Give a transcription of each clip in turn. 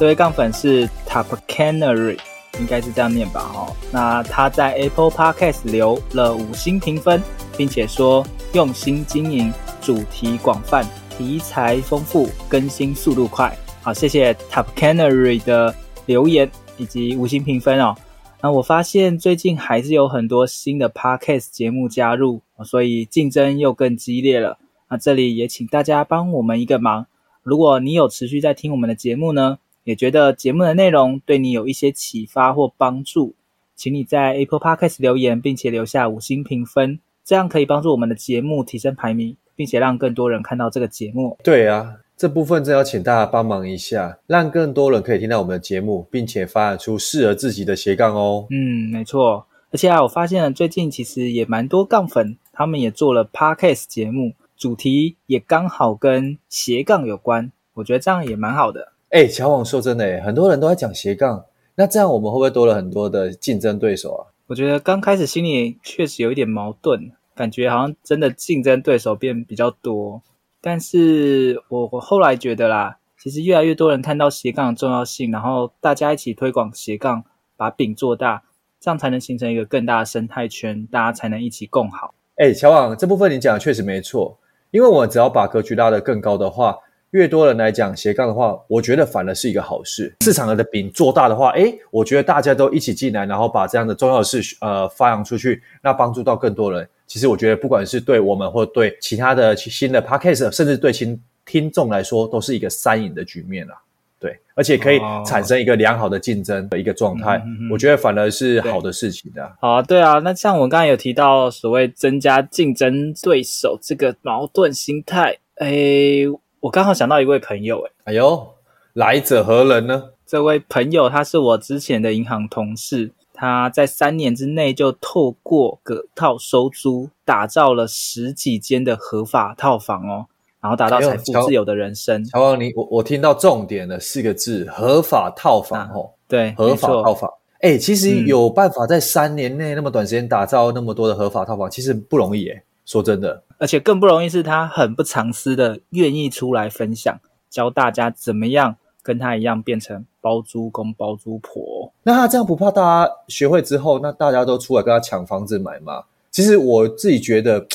这位杠粉是 Top Canary，应该是这样念吧？哦，那他在 Apple Podcast 留了五星评分，并且说用心经营，主题广泛，题材丰富，更新速度快。好，谢谢 Top Canary 的留言以及五星评分哦。那我发现最近还是有很多新的 Podcast 节目加入，所以竞争又更激烈了。那这里也请大家帮我们一个忙，如果你有持续在听我们的节目呢，也觉得节目的内容对你有一些启发或帮助，请你在 Apple Podcast 留言，并且留下五星评分，这样可以帮助我们的节目提升排名，并且让更多人看到这个节目。对啊，这部分真要请大家帮忙一下，让更多人可以听到我们的节目，并且发展出适合自己的斜杠哦。嗯，没错。而且啊，我发现了最近其实也蛮多杠粉，他们也做了 Podcast 节目，主题也刚好跟斜杠有关，我觉得这样也蛮好的。哎，乔王说真的，很多人都在讲斜杠，那这样我们会不会多了很多的竞争对手啊？我觉得刚开始心里确实有一点矛盾，感觉好像真的竞争对手变比较多。但是我我后来觉得啦，其实越来越多人看到斜杠的重要性，然后大家一起推广斜杠，把饼做大，这样才能形成一个更大的生态圈，大家才能一起共好。哎，乔王，这部分你讲的确实没错，因为我只要把格局拉得更高的话。越多人来讲斜杠的话，我觉得反而是一个好事。市场的饼做大的话，诶，我觉得大家都一起进来，然后把这样的重要的事呃发扬出去，那帮助到更多人。其实我觉得，不管是对我们或对其他的新的 podcast，甚至对新听众来说，都是一个三赢的局面啦。对，而且可以产生一个良好的竞争的一个状态。我觉得反而是好的事情的。好啊，对啊。那像我刚才有提到所谓增加竞争对手这个矛盾心态，诶。我刚好想到一位朋友，诶哎呦，来者何人呢？这位朋友他是我之前的银行同事，他在三年之内就透过隔套收租，打造了十几间的合法套房哦，然后达到财富自由的人生。乔王，你我我听到重点的四个字：合法套房哦。对，合法套房。哎，其实有办法在三年内那么短时间打造那么多的合法套房，其实不容易诶。说真的。而且更不容易是他很不藏私的愿意出来分享，教大家怎么样跟他一样变成包租公包租婆。那他这样不怕大家学会之后，那大家都出来跟他抢房子买吗？其实我自己觉得，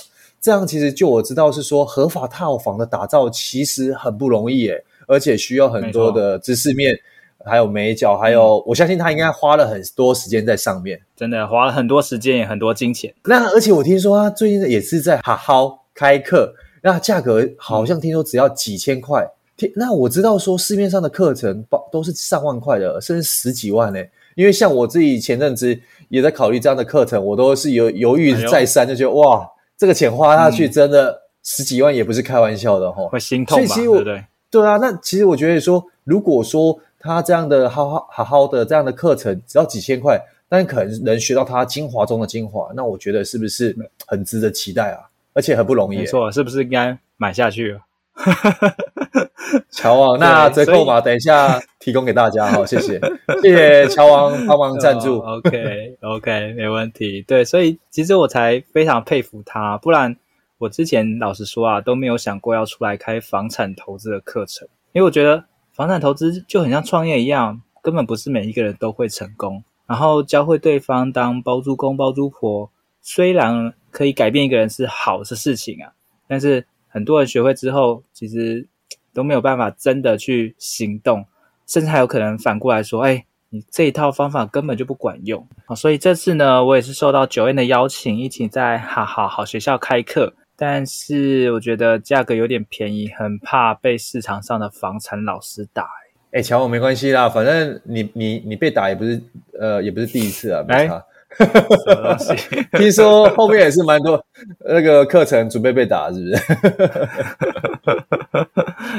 这样其实就我知道是说合法套房的打造其实很不容易诶，而且需要很多的知识面。还有美角，还有、嗯、我相信他应该花了很多时间在上面，真的花了很多时间也很多金钱。那而且我听说他最近也是在好好开课，那价格好像听说只要几千块。天，那我知道说市面上的课程包都是上万块的，甚至十几万呢。因为像我自己前阵子也在考虑这样的课程，我都是犹犹豫再三，就觉得、哎、哇，这个钱花下去真的十几万也不是开玩笑的哈，会心痛吧？对不对？对啊，那其实我觉得说，如果说他这样的好好好好的这样的课程只要几千块，但可能能学到他精华中的精华，那我觉得是不是很值得期待啊？而且很不容易。没错，是不是应该买下去？乔王，那折扣码等一下 提供给大家哈，谢谢，谢谢乔王帮忙赞助。Oh, OK OK，没问题。对，所以其实我才非常佩服他，不然我之前老实说啊，都没有想过要出来开房产投资的课程，因为我觉得。房产投资就很像创业一样，根本不是每一个人都会成功。然后教会对方当包租公包租婆，虽然可以改变一个人是好的事情啊，但是很多人学会之后，其实都没有办法真的去行动，甚至还有可能反过来说：“哎，你这一套方法根本就不管用。”啊，所以这次呢，我也是受到 Joanne 的邀请，一起在好好好学校开课。但是我觉得价格有点便宜，很怕被市场上的房产老师打。哎，乔我没关系啦，反正你你你被打也不是呃也不是第一次啊，没差。什么东西？听说后面也是蛮多那个课程准备被打，是不是？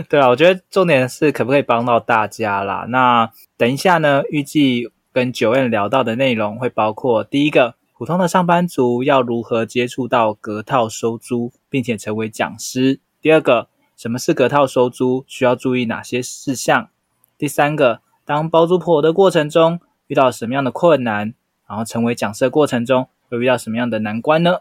对啊，我觉得重点是可不可以帮到大家啦？那等一下呢，预计跟 Joanne 聊到的内容会包括第一个，普通的上班族要如何接触到隔套收租，并且成为讲师；第二个，什么是隔套收租，需要注意哪些事项；第三个，当包租婆的过程中遇到什么样的困难，然后成为讲师的过程中会遇到什么样的难关呢？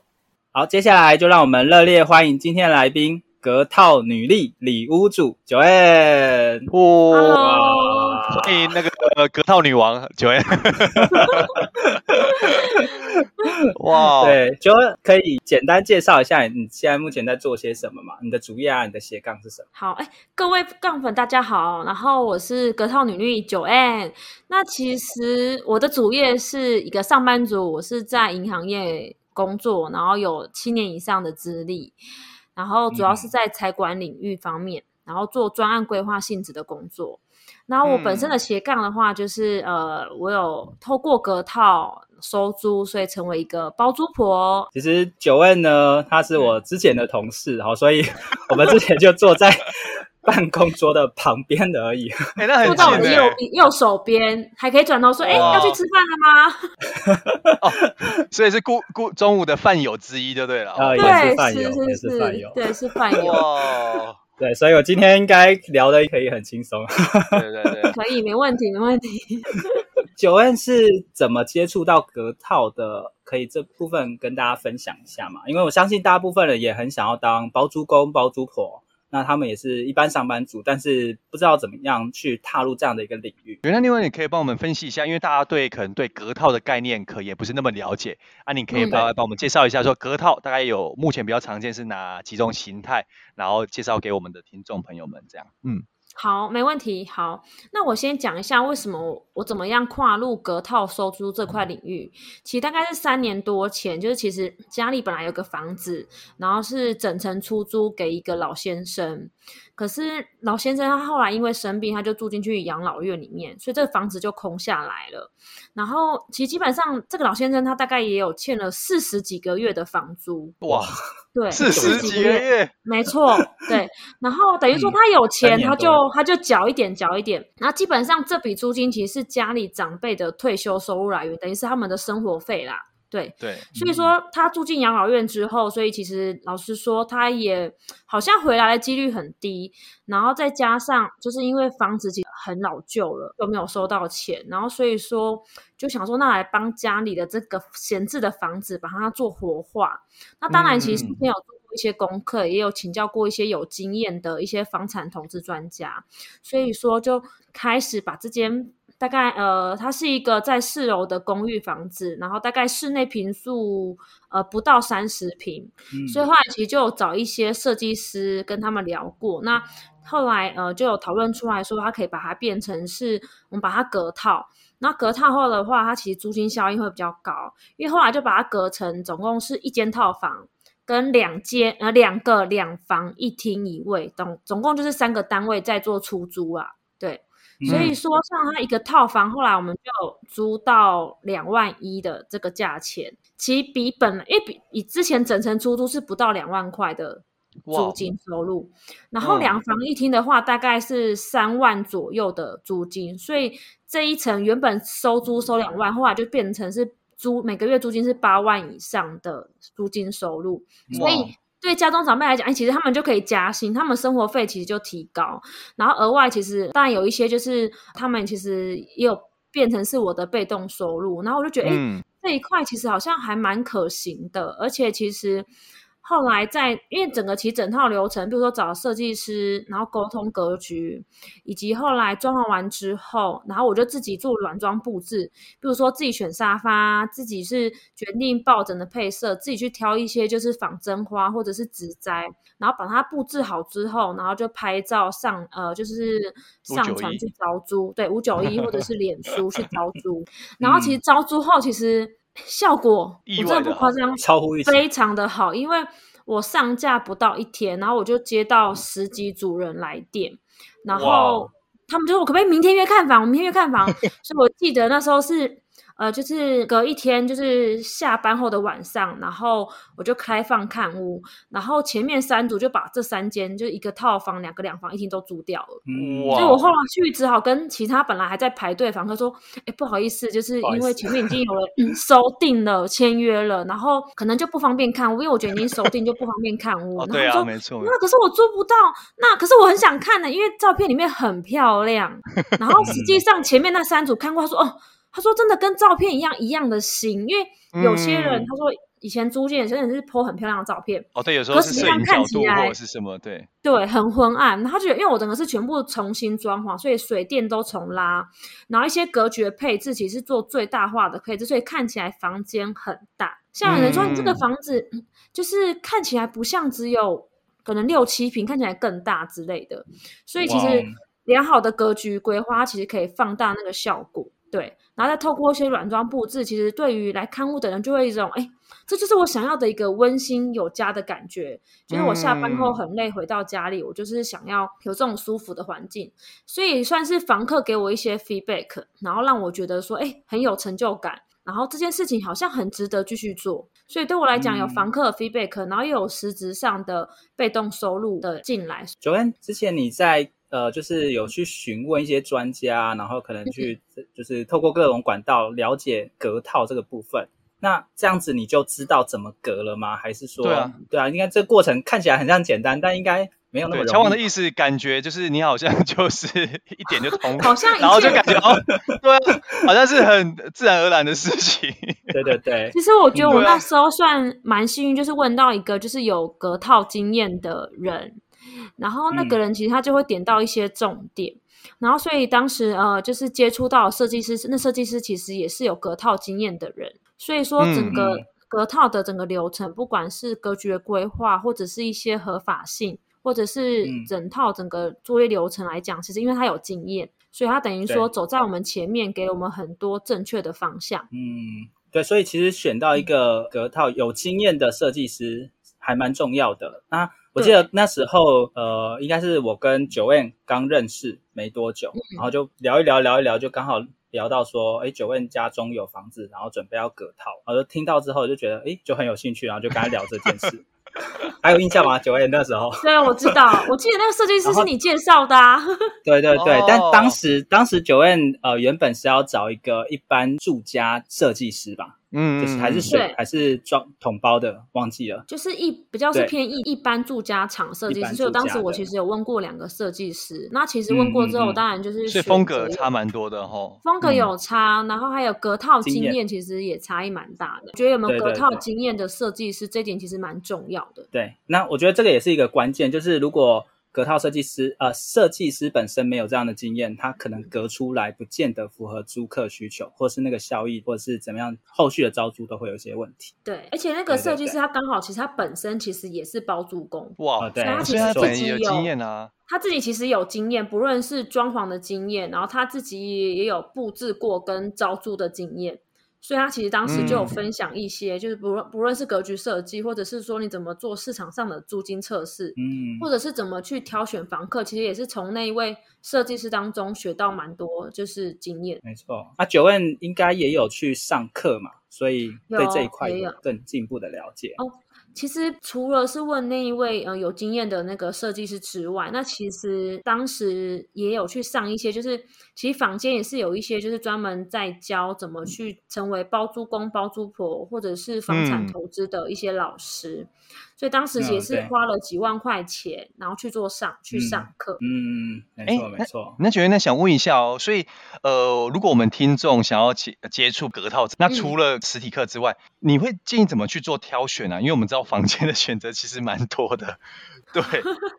好，接下来就让我们热烈欢迎今天的来宾。隔套女力里屋主 Joanne，哇，欢迎那个隔套女王 Joanne，哇，对，Joanne 可以简单介绍一下你现在目前在做些什么嘛？你的主业啊，你的斜杠是什么？好，哎，各位杠粉大家好，然后我是隔套女力 Joanne，那其实我的主业是一个上班族，我是在银行业工作，然后有七年以上的资历。然后主要是在财管领域方面，嗯、然后做专案规划性质的工作。然后我本身的斜杠的话，就是、嗯、呃，我有透过隔套收租，所以成为一个包租婆。其实 Joanne 呢，他是我之前的同事，好，所以我们之前就坐在 办公桌的旁边的而已。坐到我的右右手边，还可以转头说：“哎，要去吃饭了吗？” 哦，所以是顾顾中午的饭友之一就对了。啊，也是饭友，也是饭友，对，是饭 友。哇，对，所以我今天应该聊的可以很轻松。对对对，可以，没问题，没问题。Joanne 是怎么接触到隔套的？可以这部分跟大家分享一下嘛？因为我相信大部分人也很想要当包租公、包租婆。那他们也是一般上班族，但是不知道怎么样去踏入这样的一个领域。原来另外你可以帮我们分析一下，因为大家对可能对隔套的概念可也不是那么了解啊，你可以帮帮我们介绍一下，说隔套大概有目前比较常见是哪几种形态，然后介绍给我们的听众朋友们这样。嗯。好，没问题。好，那我先讲一下为什么我，怎么样跨入隔套收租这块领域。其实大概是三年多前，就是其实家里本来有个房子，然后是整层出租给一个老先生。可是老先生他后来因为生病，他就住进去养老院里面，所以这个房子就空下来了。然后其实基本上这个老先生他大概也有欠了四十几个月的房租。哇，对，四十几个月，没错，对。然后等于说他有钱，嗯、他就他就缴一点缴一点。然后基本上这笔租金其实是家里长辈的退休收入来源，等于是他们的生活费啦。对对，所以说他住进养老院之后，所以其实老实说，他也好像回来的几率很低。然后再加上，就是因为房子其实很老旧了，又没有收到钱，然后所以说就想说，那来帮家里的这个闲置的房子把它做活化。那当然，其实没有做过一些功课，嗯、也有请教过一些有经验的一些房产投资专家，所以说就开始把这间。大概呃，它是一个在四楼的公寓房子，然后大概室内平数呃不到三十平，嗯，所以后来其实就有找一些设计师跟他们聊过，那后来呃就有讨论出来说，它可以把它变成是我们把它隔套，那隔套后的话，它其实租金效应会比较高，因为后来就把它隔成总共是一间套房跟两间呃两个两房一厅一卫，总总共就是三个单位在做出租啊，对。所以说，像它一个套房，后来我们就租到两万一的这个价钱，其实比本因为比以之前整层出租是不到两万块的租金收入，然后两房一厅的话，大概是三万左右的租金，所以这一层原本收租收两万，后来就变成是租每个月租金是八万以上的租金收入，所以。对家中长辈来讲，哎，其实他们就可以加薪，他们生活费其实就提高，然后额外其实当然有一些就是他们其实也有变成是我的被动收入，然后我就觉得，哎、嗯，这一块其实好像还蛮可行的，而且其实。后来在，因为整个其实整套流程，比如说找设计师，然后沟通格局，以及后来装潢完之后，然后我就自己做软装布置，比如说自己选沙发，自己是决定抱枕的配色，自己去挑一些就是仿真花或者是植栽，然后把它布置好之后，然后就拍照上呃就是上传去招租，对，五九一或者是脸书去招租，然后其实招租后其实。效果我真的不夸张，超乎预期，非常的好。因为我上架不到一天，然后我就接到十几组人来电，然后他们就说：“我可不可以明天约看房？我明天约看房。”所以我记得那时候是呃，就是隔一天，就是下班后的晚上，然后我就开放看屋，然后前面三组就把这三间，就一个套房、两个两房一厅都租掉了。哇，所以我后来去只好跟其他本来还在排队房客说：“哎，不好意思，就是因为前面已经有 人、嗯、收定了、签约了，然后可能就不方便看屋，因为我觉得已经收定就不方便看屋。”哦，对啊，没错。那可是我租不到，那可是我很想看的，因为照片里面很漂亮。然后实际上前面那三组看过，他说：“哦。”他说：“真的跟照片一样一样的新，因为有些人、嗯、他说以前租借真的是 po 很漂亮的照片，哦对，有时候是摄影角度或者是什么，对对，很昏暗。然后他觉得，因为我整个是全部重新装潢，所以水电都重拉，然后一些格局的配置其实是做最大化的配置，所以看起来房间很大。像有人说你这个房子就是看起来不像只有可能六七平，看起来更大之类的。所以其实良好的格局规划其实可以放大那个效果。”对，然后再透过一些软装布置，其实对于来看屋的人就会有一种，哎，这就是我想要的一个温馨有家的感觉。就是我下班后很累，回到家里，嗯、我就是想要有这种舒服的环境，所以算是房客给我一些 feedback，然后让我觉得说，哎，很有成就感。然后这件事情好像很值得继续做，所以对我来讲，有房客的 feedback，、嗯、然后又有实质上的被动收入的进来。Joanne，之前你在。呃，就是有去询问一些专家，然后可能去就是透过各种管道了解隔套这个部分。那这样子你就知道怎么隔了吗？还是说，对啊，对啊，应该这个过程看起来很像简单，但应该没有那么容易。乔王的意思感觉就是你好像 就是一点就通，好像然后就感觉哦，对啊，好像是很自然而然的事情。对对对。其实我觉得我那时候算蛮幸运，就是问到一个就是有隔套经验的人。然后那个人其实他就会点到一些重点，嗯、然后所以当时呃就是接触到设计师，那设计师其实也是有隔套经验的人，所以说整个隔套的整个流程，嗯、不管是格局的规划，或者是一些合法性，或者是整套整个作业流程来讲，其实因为他有经验，所以他等于说走在我们前面，给我们很多正确的方向。嗯，对，所以其实选到一个隔套有经验的设计师还蛮重要的。那我记得那时候，呃，应该是我跟 Joanne 刚认识没多久，嗯、然后就聊一聊，聊一聊，就刚好聊到说，哎，Joanne 家中有房子，然后准备要隔套，然后就听到之后就觉得，哎，就很有兴趣，然后就跟他聊这件事。还有印象吗？Joanne 那时候？对，我知道，我记得那个设计师是你介绍的啊。对对对，但当时当时 Joanne 呃原本是要找一个一般住家设计师吧。嗯，就是还是水对还是装桶包的，忘记了。就是一比较是偏一一般住家厂设计师，所以当时我其实有问过两个设计师。那其实问过之后，当然就是所以风格差蛮多的齁。风格有差，嗯、然后还有隔套经验，其实也差异蛮大的。验觉得有没有隔套经验的设计师，这点其实蛮重要的。对，那我觉得这个也是一个关键，就是如果。隔套设计师，呃，设计师本身没有这样的经验，他可能隔出来不见得符合租客需求，或是那个效益，或者是怎么样，后续的招租都会有一些问题。对，而且那个设计师他刚好，其实他本身其实也是包租公，哇，对，他其实自己有，有经验啊，他自己其实有经验，不论是装潢的经验，然后他自己也有布置过跟招租的经验。所以他其实当时就有分享一些，嗯、就是不论不论是格局设计，或者是说你怎么做市场上的租金测试，嗯，或者是怎么去挑选房客，其实也是从那一位设计师当中学到蛮多，就是经验。没错，啊，Joanne 应该也有去上课嘛，所以对这一块有更进一步的了解哦。其实除了是问那一位呃有经验的那个设计师之外，那其实当时也有去上一些，就是其实坊间也是有一些，就是专门在教怎么去成为包租公、包租婆或者是房产投资的一些老师。嗯所以当时也是花了几万块钱，嗯、然后去做上去上课。嗯，没错没错。那觉得那想问一下哦，所以呃，如果我们听众想要接接触隔套，那除了实体课之外，嗯、你会建议怎么去做挑选呢、啊？因为我们知道房间的选择其实蛮多的，对，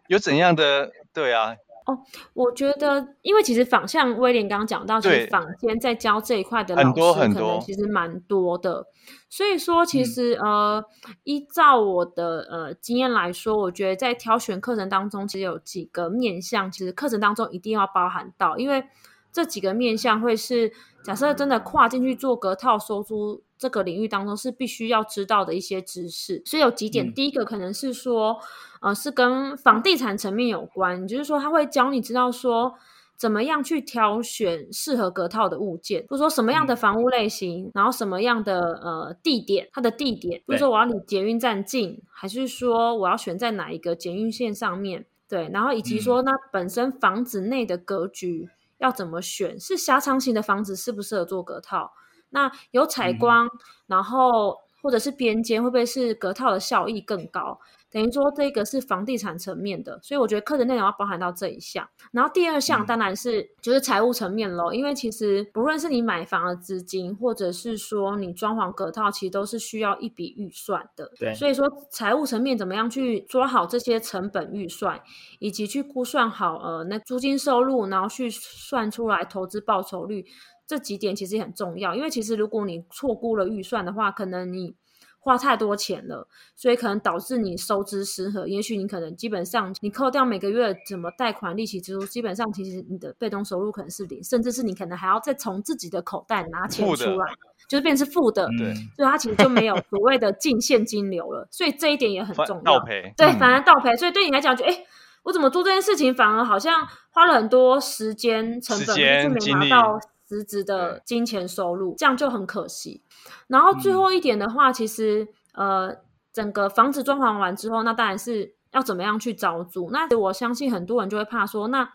有怎样的？对啊？哦，我觉得，因为其实仿像威廉刚刚讲到，其实坊间在教这一块的老师可能其实蛮多的，所以说其实、嗯、呃，依照我的呃经验来说，我觉得在挑选课程当中，其实有几个面向，其实课程当中一定要包含到，因为这几个面向会是假设真的跨进去做隔套收租这个领域当中是必须要知道的一些知识，所以有几点，嗯、第一个可能是说。呃，是跟房地产层面有关，就是说他会教你知道说，怎么样去挑选适合隔套的物件，比如说什么样的房屋类型，然后什么样的呃地点，它的地点，比如说我要离捷运站近，还是说我要选在哪一个捷运线上面，对，然后以及说那本身房子内的格局要怎么选，是狭长型的房子适不适合做隔套？那有采光，然后或者是边间会不会是隔套的效益更高？等于说这个是房地产层面的，所以我觉得课程内容要包含到这一项。然后第二项当然是、嗯、就是财务层面咯，因为其实不论是你买房的资金，或者是说你装潢隔套，其实都是需要一笔预算的。对，所以说财务层面怎么样去抓好这些成本预算，以及去估算好呃那租金收入，然后去算出来投资报酬率，这几点其实也很重要。因为其实如果你错估了预算的话，可能你花太多钱了，所以可能导致你收支失衡。也许你可能基本上你扣掉每个月怎么贷款利息支出，基本上其实你的被动收入可能是零，甚至是你可能还要再从自己的口袋拿钱出来，就是变成是负的。对，所以它其实就没有所谓的净现金流了。所以这一点也很重要。倒赔，对，反而倒赔。所以对你来讲，就哎，我怎么做这件事情，反而好像花了很多时间成本，就是没拿到实质的金钱收入，这样就很可惜。然后最后一点的话，嗯、其实呃，整个房子装潢完之后，那当然是要怎么样去招租。那我相信很多人就会怕说，那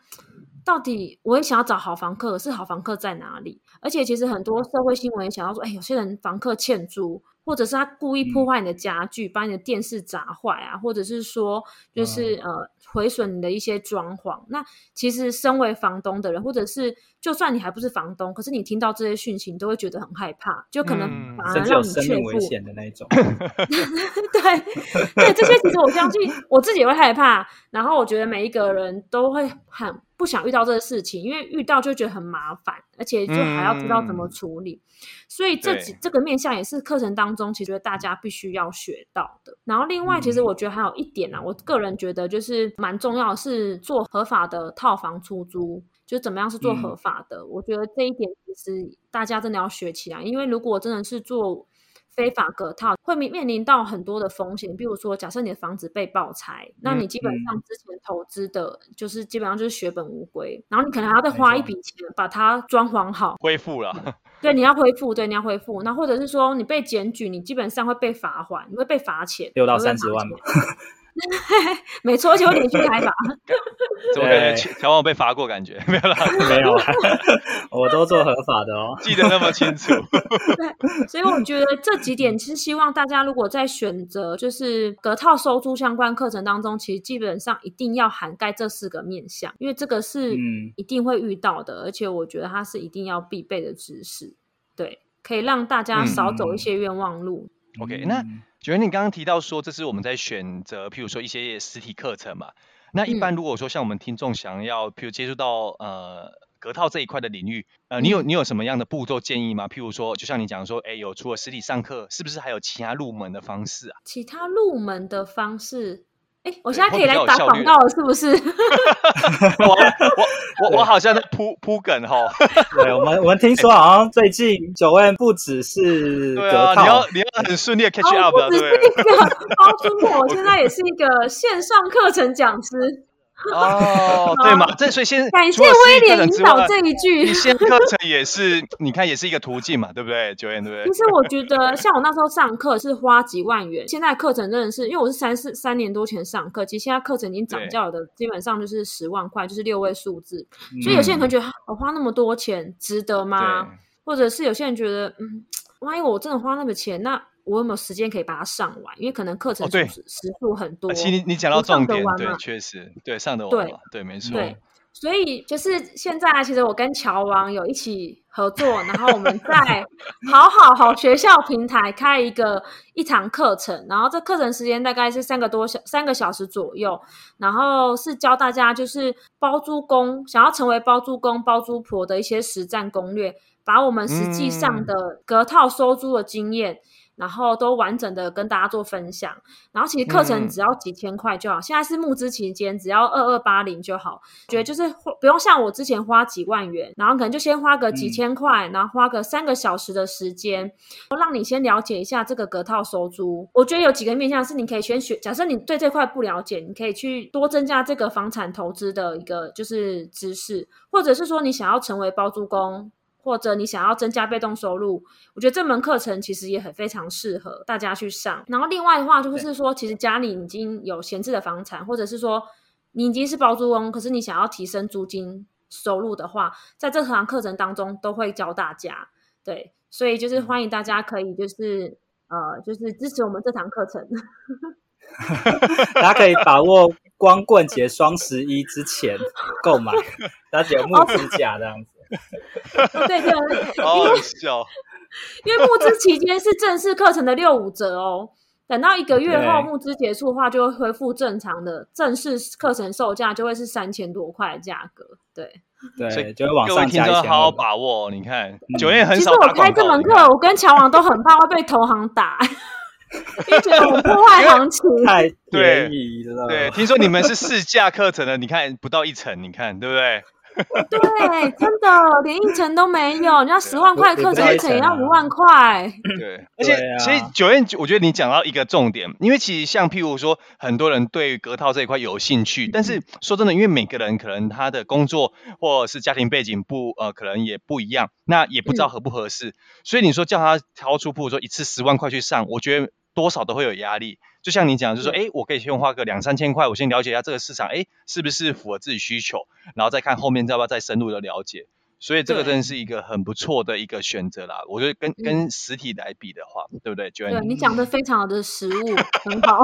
到底我也想要找好房客，可是好房客在哪里？而且其实很多社会新闻也想要说，哎，有些人房客欠租。或者是他故意破坏你的家具，嗯、把你的电视砸坏啊，或者是说就是、嗯、呃毁损你的一些装潢。那其实身为房东的人，或者是就算你还不是房东，可是你听到这些讯息，你都会觉得很害怕，就可能反而让你却步。生命危险的那一种。对对，这些其实我相信我自己也会害怕。然后我觉得每一个人都会很不想遇到这个事情，因为遇到就觉得很麻烦，而且就还要知道怎么处理。嗯、所以这几这个面向也是课程当中，其实大家必须要学到的。然后另外，其实我觉得还有一点呢、我个人觉得就是蛮重要是做合法的套房出租，就怎么样是做合法的。嗯、我觉得这一点其实大家真的要学起来，因为如果真的是做。非法隔套会面面临到很多的风险，比如说，假设你的房子被爆拆，嗯、那你基本上之前投资的，就是基本上就是血本无归，然后你可能还要再花一笔钱把它装潢好，恢复了。对，你要恢复，对，你要恢复。那或者是说你被检举，你基本上会被罚款，你会被罚钱，六到三十万 没错，而且会连续开罚。怎么感觉乔王被罚过？感觉 没有啦，没有啦，我都做合法的哦，记得那么清楚。对，所以我觉得这几点其实希望大家如果在选择就是隔套收租相关课程当中，其实基本上一定要涵盖这四个面向，因为这个是一定会遇到的，嗯、而且我觉得它是一定要必备的知识，对，可以让大家少走一些冤枉路。嗯、OK，那。觉得你刚刚提到说，这是我们在选择，譬如说一些实体课程嘛。那一般如果说像我们听众想要，譬如接触到呃隔套这一块的领域，呃，你有你有什么样的步骤建议吗？譬如说，就像你讲说，哎，有除了实体上课，是不是还有其他入门的方式啊？其他入门的方式。哎，我现在可以来打广告了，是不是？我我我我好像在铺铺梗哈。对，我们我们听说好像最近 Joanne 不只是 对啊，你要你要很顺利的 catch up，对。不只是一个包租婆，我现在也是一个线上课程讲师。哦，对嘛，这所以先感谢威廉引导这一句，你先课程也是，你看也是一个途径嘛，对不对？Joanne 对不对？其实我觉得，像我那时候上课是花几万元，现在课程真的是，因为我是三四三年多前上课，其实现在课程已经涨价了的，基本上就是十万块，就是六位数字。所以有些人可能觉得，我花那么多钱值得吗？或者是有些人觉得，嗯，万一我真的花那么钱，那。我有没有时间可以把它上完？因为可能课程时时数很多。其实你你讲到重点，对，确实对上的完，对，没错。对，所以就是现在，其实我跟乔王有一起合作，然后我们在 好好好学校平台开一个一堂课程，然后这课程时间大概是三个多小三个小时左右，然后是教大家就是包租公想要成为包租公包租婆的一些实战攻略，把我们实际上的隔套收租的经验。嗯然后都完整的跟大家做分享。然后其实课程只要几千块就好，嗯、现在是募资期间，只要二二八零就好。觉得就是不用像我之前花几万元，然后可能就先花个几千块，嗯、然后花个三个小时的时间，让你先了解一下这个隔套收租。我觉得有几个面向是你可以先学。假设你对这块不了解，你可以去多增加这个房产投资的一个就是知识，或者是说你想要成为包租公。或者你想要增加被动收入，我觉得这门课程其实也很非常适合大家去上。然后另外的话，就是说，其实家里已经有闲置的房产，或者是说你已经是包租翁，可是你想要提升租金收入的话，在这堂课程当中都会教大家。对，所以就是欢迎大家可以就是呃，就是支持我们这堂课程。大家可以把握光棍节双十一之前购买，大家只有募资价这样子。对 对对，好好笑，因为募资期间是正式课程的六五折哦，等到一个月后募资结束的话，就会恢复正常的正式课程售价，就会是三千多块的价格。对对，就会往上加一千。好好把握，你看九月很少。其实我开这门课，我跟乔王都很怕会被投行打，因为觉得我们破坏行情太便宜了。对，听说你们是试驾课程的，你看不到一层，你看对不对？对，真的连一成都没有，人家十万块课程一成也要五万块。对，而且其实九燕，我觉得你讲到一个重点，因为其实像譬如说，很多人对隔套这一块有兴趣，但是说真的，因为每个人可能他的工作或者是家庭背景不呃，可能也不一样，那也不知道合不合适，嗯、所以你说叫他掏出，譬如说一次十万块去上，我觉得多少都会有压力。就像你讲，就是说，哎，我可以先花个两三千块，我先了解一下这个市场，哎，是不是符合自己需求，然后再看后面要不要再深入的了解。所以这个真的是一个很不错的一个选择啦。我觉得跟跟实体来比的话，对不对？对，你讲的非常的实物，很好。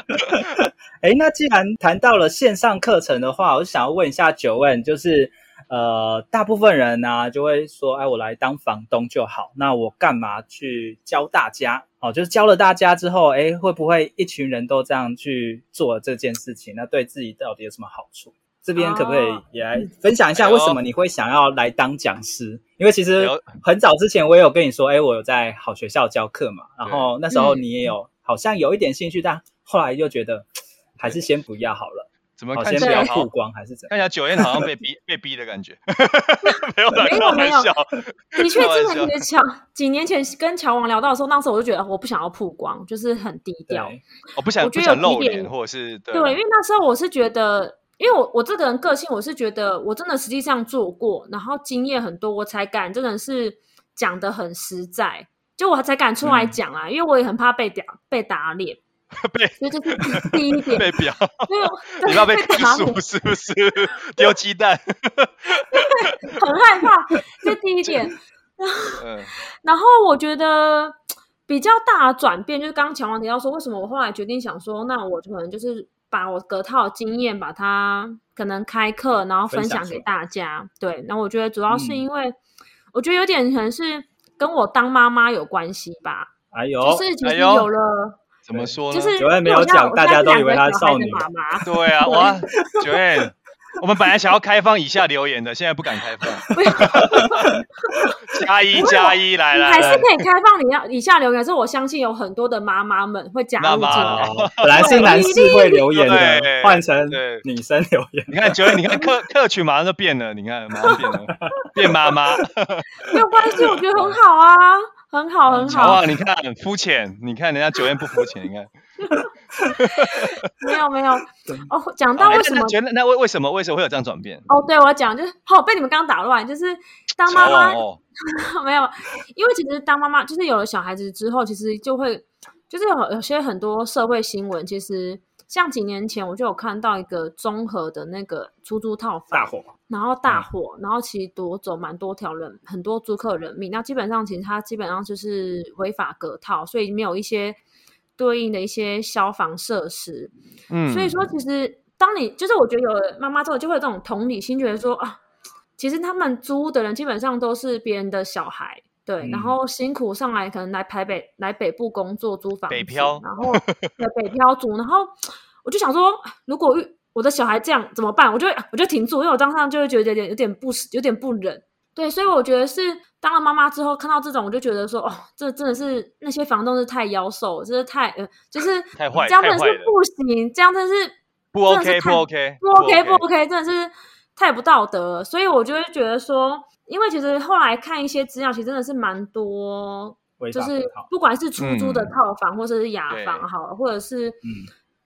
哎，那既然谈到了线上课程的话，我就想要问一下 Joanne，就是。呃，大部分人呢、啊、就会说，哎，我来当房东就好，那我干嘛去教大家？哦，就是教了大家之后，哎，会不会一群人都这样去做这件事情？那对自己到底有什么好处？这边可不可以也来分享一下，为什么你会想要来当讲师？因为其实很早之前我也有跟你说，哎，我有在好学校教课嘛，然后那时候你也有好像有一点兴趣，但后来又觉得还是先不要好了。怎么看起来曝光还是怎样？看起来九燕好像被逼被逼的感觉，没有没有没有，的确是很巧。几年前跟乔王聊到的时候，那时候我就觉得我不想要曝光，就是很低调。我不想，我不想露脸，或者是对，因为那时候我是觉得，因为我我这个人个性，我是觉得我真的实际上做过，然后经验很多，我才敢真的是讲的很实在，就我才敢出来讲啊，因为我也很怕被打被打脸。被，所以这是第一点。被表，你要被打鼠是不是？丢鸡蛋，很害怕。这第一点。然后我觉得比较大的转变，就是刚刚乔王提到说，为什么我后来决定想说，那我可能就是把我隔套经验，把它可能开课，然后分享给大家。对，那我觉得主要是因为，我觉得有点可能是跟我当妈妈有关系吧。哎呦，就是其实有了。怎么说呢？就是九月没有讲，大家都以为她是少女妈妈。对啊，哇，九月，我们本来想要开放以下留言的，现在不敢开放。加一加一来了，还是可以开放你要以下留言，是我相信有很多的妈妈们会加入进来。本来是男士会留言的，换成女生留言。你看九月，你看客客群马上就变了，你看马上变了，变妈妈。没有关系，我觉得很好啊。很好，很好。哇，你看很肤浅，你看人家九燕不肤浅，你看。没有没有哦，讲到为什么？觉得那为为什么为什么会有这样转变？哦，对我讲就是，好被你们刚刚打乱，就是当妈妈、哦、没有，因为其实当妈妈就是有了小孩子之后，其实就会就是有有些很多社会新闻，其实。像几年前我就有看到一个综合的那个出租套房大火，然后大火，然后其实夺走蛮多条人，很多租客人命。那基本上其实它基本上就是违法隔套，所以没有一些对应的一些消防设施。嗯，所以说其实当你就是我觉得有了妈妈之后，就会有这种同理心，觉得说啊，其实他们租的人基本上都是别人的小孩。对，嗯、然后辛苦上来，可能来台北、来北部工作租房子，北漂，然后 对北漂族，然后我就想说，如果我的小孩这样怎么办？我就我就停住，因为我当时就会觉得有点有点不有点不忍，对，所以我觉得是当了妈妈之后看到这种，我就觉得说，哦，这真的是那些房东是太妖兽，真是太呃，就是 太坏，这样真的是不行，这样真的是不 OK，不 OK，不 OK，不 OK，真的是太不道德了。所以我就会觉得说，因为其实后来看一些资料，其实真的是蛮多，就是不管是出租的套房，或者是雅房，好了，或者是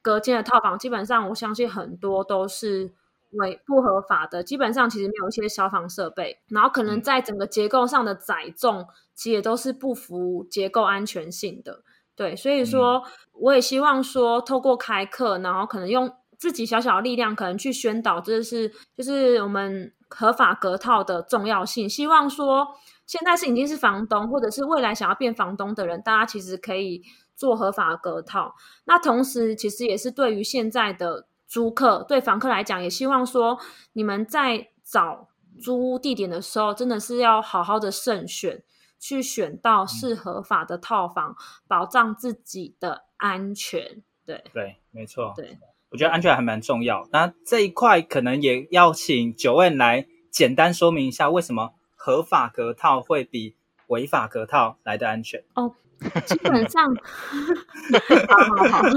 隔间的套房，基本上我相信很多都是。违不合法的，基本上其实没有一些消防设备，然后可能在整个结构上的载重，其实也都是不符结构安全性的。对，所以说我也希望说，透过开课，然后可能用自己小小的力量，可能去宣导，这是就是我们合法隔套的重要性。希望说，现在是已经是房东，或者是未来想要变房东的人，大家其实可以做合法隔套。那同时，其实也是对于现在的。租客对房客来讲，也希望说，你们在找租屋地点的时候，真的是要好好的慎选，去选到是合法的套房，嗯、保障自己的安全。对对，没错。对，我觉得安全还蛮重要。那这一块可能也要请九问来简单说明一下，为什么合法隔套会比违法隔套来的安全？哦。基本上，好好好。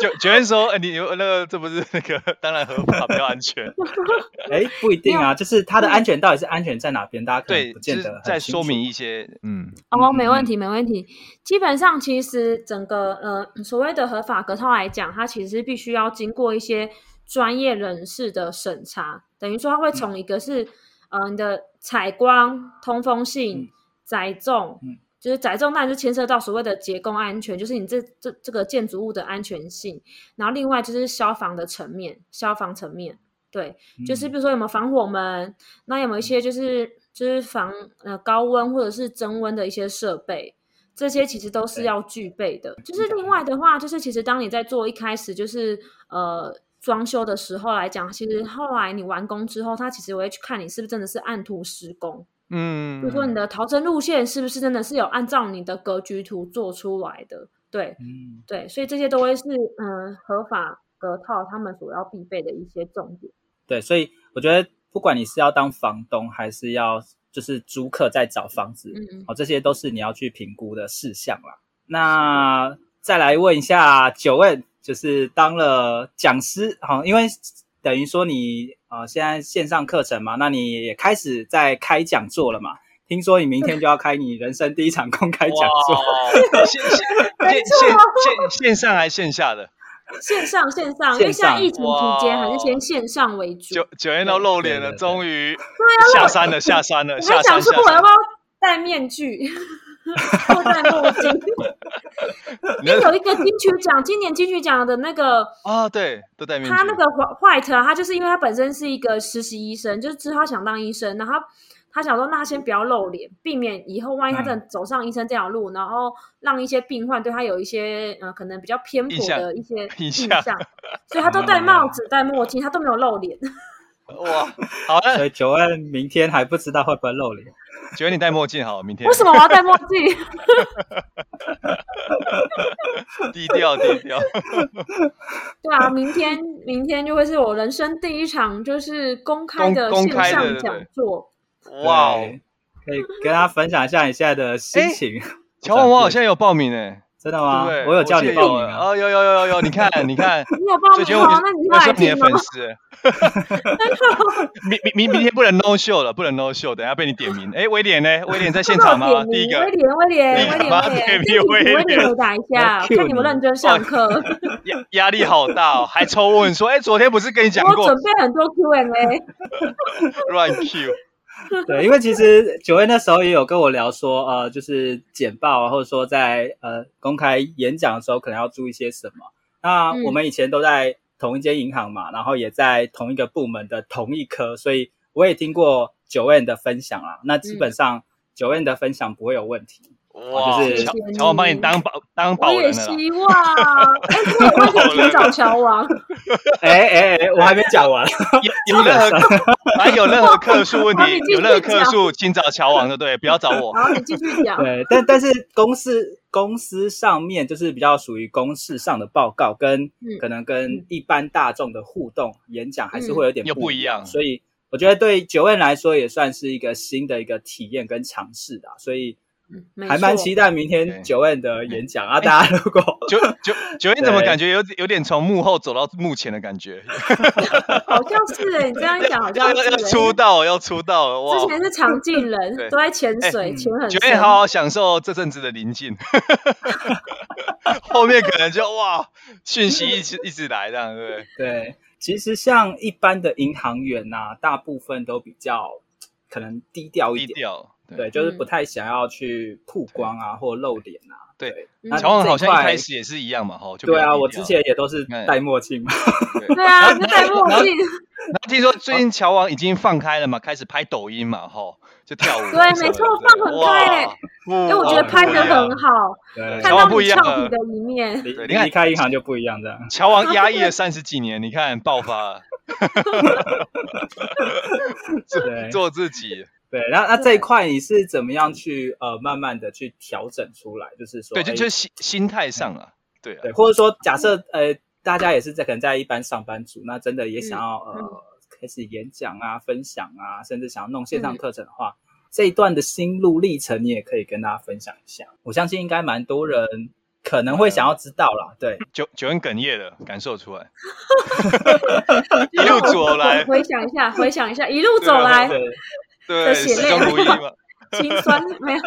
就觉得说，欸、你有那个，这不是那个，当然合法比较安全。哎、欸，不一定啊，就是它的安全到底是安全在哪边？大家可能不见得很清楚。再说明一些，嗯。哦，没问题，没问题。基本上，其实整个呃所谓的合法格套来讲，它其实必须要经过一些专业人士的审查，等于说它会从一个是、嗯、呃你的采光、通风性、载、嗯、重。嗯就是载重，那就牵涉到所谓的结构安全，就是你这这这个建筑物的安全性。然后另外就是消防的层面，消防层面，对，就是比如说有没有防火门，那有没有一些就是就是防呃高温或者是增温的一些设备，这些其实都是要具备的。就是另外的话，就是其实当你在做一开始就是呃装修的时候来讲，其实后来你完工之后，他其实我会去看你是不是真的是按图施工。嗯，比如说你的逃生路线是不是真的是有按照你的格局图做出来的？对，嗯，对，所以这些都会是嗯合法隔套他们所要必备的一些重点。对，所以我觉得不管你是要当房东，还是要就是租客在找房子，嗯，哦，这些都是你要去评估的事项啦。那再来问一下 Joanne，就是当了讲师，好，因为。等于说你啊、呃，现在线上课程嘛，那你也开始在开讲座了嘛？听说你明天就要开你人生第一场公开讲座，线线线线线上还是线下的？线上线上，因为现在疫情期间还是先线上为主。九九月都露脸了，终于下山了，下山了，下山。我还想说我要不要戴面具？都戴墨镜，因为有一个金曲奖，今年金曲奖的那个啊、哦，对，都戴面具。他那个 White 啊，他就是因为他本身是一个实习医生，就是之后他想当医生，然后他想说，那他先不要露脸，避免以后万一他真的走上医生这条路，嗯、然后让一些病患对他有一些呃可能比较偏颇的一些印象，印象所以他都戴帽子、戴墨镜，他都没有露脸。哇，好的。所以 Joanne 明天还不知道会不会露脸。觉得你戴墨镜好，明天。为什么我要戴墨镜？低 调低调。对啊，明天明天就会是我人生第一场就是公开的线上讲座。哇，可以跟大家分享一下你现在的心情。乔王，我好像有报名诶。真的吗？我有叫你报名啊！哦，有有有有有，你看你看，你有报名吗？那你是你的粉丝。明明明明天不能 no show 了，不能 no show，等下被你点名。哎，威廉呢？威廉在现场吗？第一个。威廉，威廉，威廉，威廉，威廉，回答一下，看你们认真上课。压压力好大哦，还抽问说，哎，昨天不是跟你讲过？我准备很多 Q&A。乱 Q。对，因为其实 Joanne 那时候也有跟我聊说，呃，就是简报啊，或者说在呃公开演讲的时候，可能要注意些什么。那我们以前都在同一间银行嘛，然后也在同一个部门的同一科，所以我也听过 Joanne 的分享啦。那基本上 Joanne 的分享不会有问题。哇，就是乔王帮你当保当保人了。我也希望，哎，我有问题请找乔王。哎哎哎，我还没讲完。有任何 还有任何客诉问题，有任何客诉，请找乔王的，对，不要找我。好，你继续讲。对，但但是公司公司上面就是比较属于公事上的报告，跟可能跟一般大众的互动演讲还是会有点不一样，所以我觉得对 Joanne 来说也算是一个新的一个体验跟尝试的，所以。还蛮期待明天 Joanne 的演讲啊！大家如果 九九 Joanne 怎么感觉有有点从幕后走到幕前的感觉？好像是哎，你这样一讲好像是要出道要出道哇！之前是常进人，都在潜水，潜很深。Joanne 好好享受这阵子的宁静，后面可能就哇讯息一直一直来这样，对不对？对，其实像一般的银行员呐，大部分都比较可能低调一点。对，对，就是不太想要去曝光啊，或露脸啊。对，乔王好像一开始也是一样嘛，哈。对啊，我之前也都是戴墨镜嘛。对啊，戴墨镜。然后听说最近乔王已经放开了嘛，开始拍抖音嘛，哈，就跳舞。对，没错，放很开。因为我觉得拍的很好，看到不一样的一面。你看，离开银行就不一样，这样。乔王压抑了三十几年，你看爆发了。做 做自己。对，那那这一块你是怎么样去呃慢慢的去调整出来？就是说，对，就就是心心态上啊，对啊，对，或者说假设呃大家也是在可能在一般上班族，那真的也想要呃开始演讲啊、分享啊，甚至想要弄线上课程的话，这一段的心路历程你也可以跟大家分享一下。我相信应该蛮多人可能会想要知道啦。对，九九人哽咽的，感受出来，一路走来，回想一下，回想一下，一路走来。对，血泪如一嘛，心酸没有。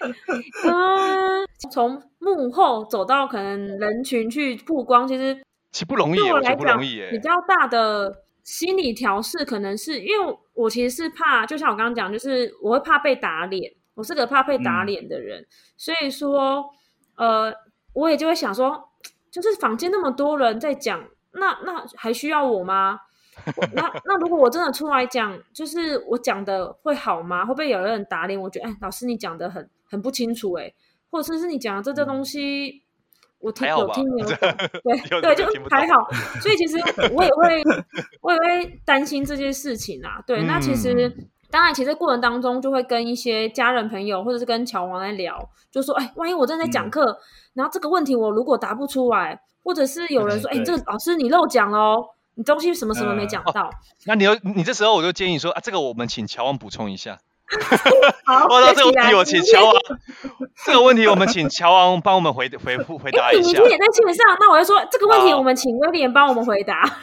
嗯，从幕后走到可能人群去曝光，其实其实不容易，对我来讲，比较大的心理调试，可能是因为我其实是怕，就像我刚刚讲，就是我会怕被打脸，我是个怕被打脸的人，嗯、所以说，呃，我也就会想说，就是房间那么多人在讲，那那还需要我吗？那那如果我真的出来讲，就是我讲的会好吗？会不会有人打脸？我觉得，哎，老师你讲的很很不清楚，哎，或者是你讲的这这东西，我听有听没有懂？对对，就还好。所以其实我也会 我也会担心这些事情啊。对，那其实当然，其实过程当中就会跟一些家人朋友，或者是跟乔王来聊，就说，哎，万一我正在讲课，然后这个问题我如果答不出来，或者是有人说，哎，这个老师你漏讲哦。你东西什么什么没讲到？那你你这时候我就建议说啊，这个我们请乔王补充一下。好，那这个问题我请乔王，这个问题我们请乔王帮我们回回复回答一下。你今天也在线上，那我就说这个问题我们请威廉帮我们回答。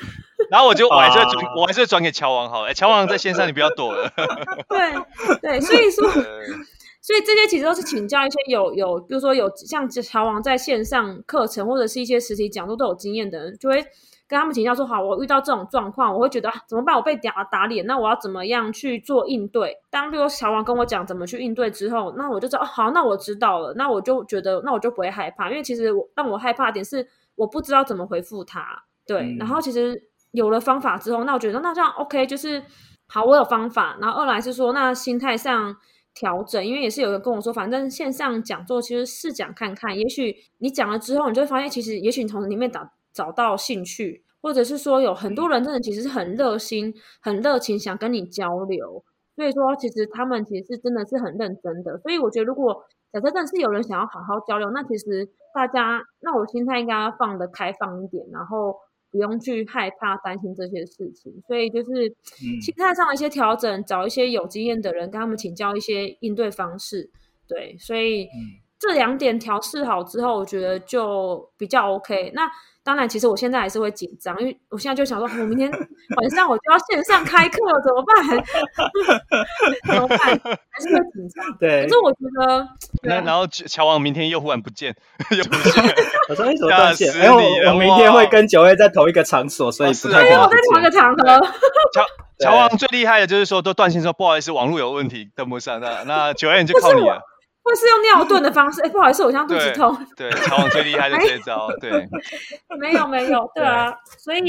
然后我就我还是转我还是转给乔王好了。哎，乔王在线上，你不要躲了。对对，所以说，所以这些其实都是请教一些有有，比如说有像乔王在线上课程或者是一些实体讲座都有经验的人，就会。跟他们请教说好，我遇到这种状况，我会觉得啊，怎么办？我被打打脸，那我要怎么样去做应对？当比如小王跟我讲怎么去应对之后，那我就知道，哦，好，那我知道了，那我就觉得，那我就不会害怕，因为其实我让我害怕的点是我不知道怎么回复他，对。嗯、然后其实有了方法之后，那我觉得那这样 OK，就是好，我有方法。然后二来是说，那心态上调整，因为也是有人跟我说，反正线上讲座其实试讲看看，也许你讲了之后，你就会发现，其实也许你从里面打。找到兴趣，或者是说有很多人真的其实是很热心、很热情，想跟你交流。所以说，其实他们其实是真的是很认真的。所以我觉得，如果假设真的是有人想要好好交流，那其实大家，那我心态应该要放的开放一点，然后不用去害怕、担心这些事情。所以就是心态上的一些调整，找一些有经验的人跟他们请教一些应对方式。对，所以这两点调试好之后，我觉得就比较 OK。那当然，其实我现在还是会紧张，因为我现在就想说，我明天晚上我就要线上开课，怎么办？怎么办？还是会紧张。对。可是我觉得，那然后乔王明天又忽然不见，又不见，我说你怎么断线？然后我明天会跟九月在同一个场所，所以不太。我在同一个场合。乔乔王最厉害的就是说都断线，说不好意思，网络有问题，登不上。那那九月就靠你了。或是用尿遁的方式，哎，不好意思，我现在肚子痛。对，乔王最厉害的这招，对。没有没有，对啊，所以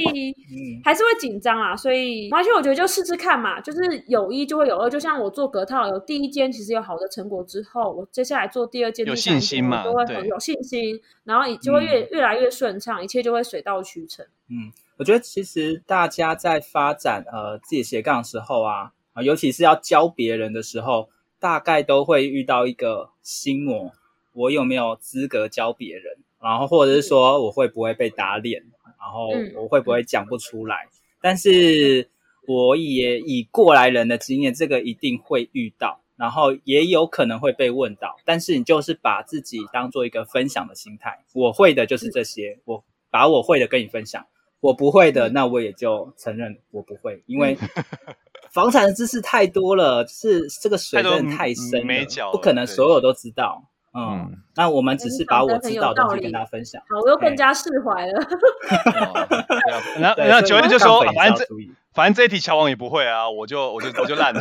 还是会紧张啊，所以而且我觉得就试试看嘛，就是有一就会有二，就像我做隔套，有第一间其实有好的成果之后，我接下来做第二间，有信心嘛，都会很有信心，然后就会越越来越顺畅，一切就会水到渠成。嗯，我觉得其实大家在发展呃自己斜杠的时候啊，啊，尤其是要教别人的时候。大概都会遇到一个心魔，我有没有资格教别人？然后或者是说我会不会被打脸？然后我会不会讲不出来？但是我也以过来人的经验，这个一定会遇到，然后也有可能会被问到。但是你就是把自己当做一个分享的心态，我会的就是这些，嗯、我把我会的跟你分享，我不会的，那我也就承认我不会，因为 房产的知识太多了，是这个水真的太深了，不可能所有都知道。嗯，那我们只是把我知道的东西跟大家分享。好，我又更加释怀了。然后，然后九月就说，反正这反正这一题乔王也不会啊，我就我就我就烂了。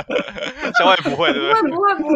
乔王也不会，对不对？不会不会不会。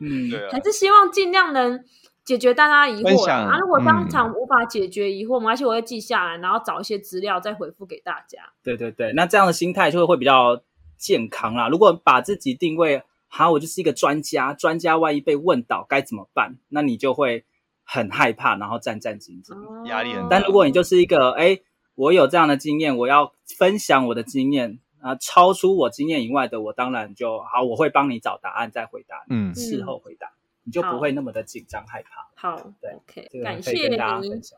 嗯，对啊。还是希望尽量能解决大家疑惑啊。如果当场无法解决疑惑，而且我会记下来，然后找一些资料再回复给大家。对对对，那这样的心态就会会比较健康啦。如果把自己定位。好，我就是一个专家，专家万一被问到该怎么办？那你就会很害怕，然后战战兢兢，压力很大。但如果你就是一个，哎，我有这样的经验，我要分享我的经验啊，超出我经验以外的，我当然就好，我会帮你找答案再回答，嗯，事后回答。你就不会那么的紧张害怕。好，对，OK，感谢你。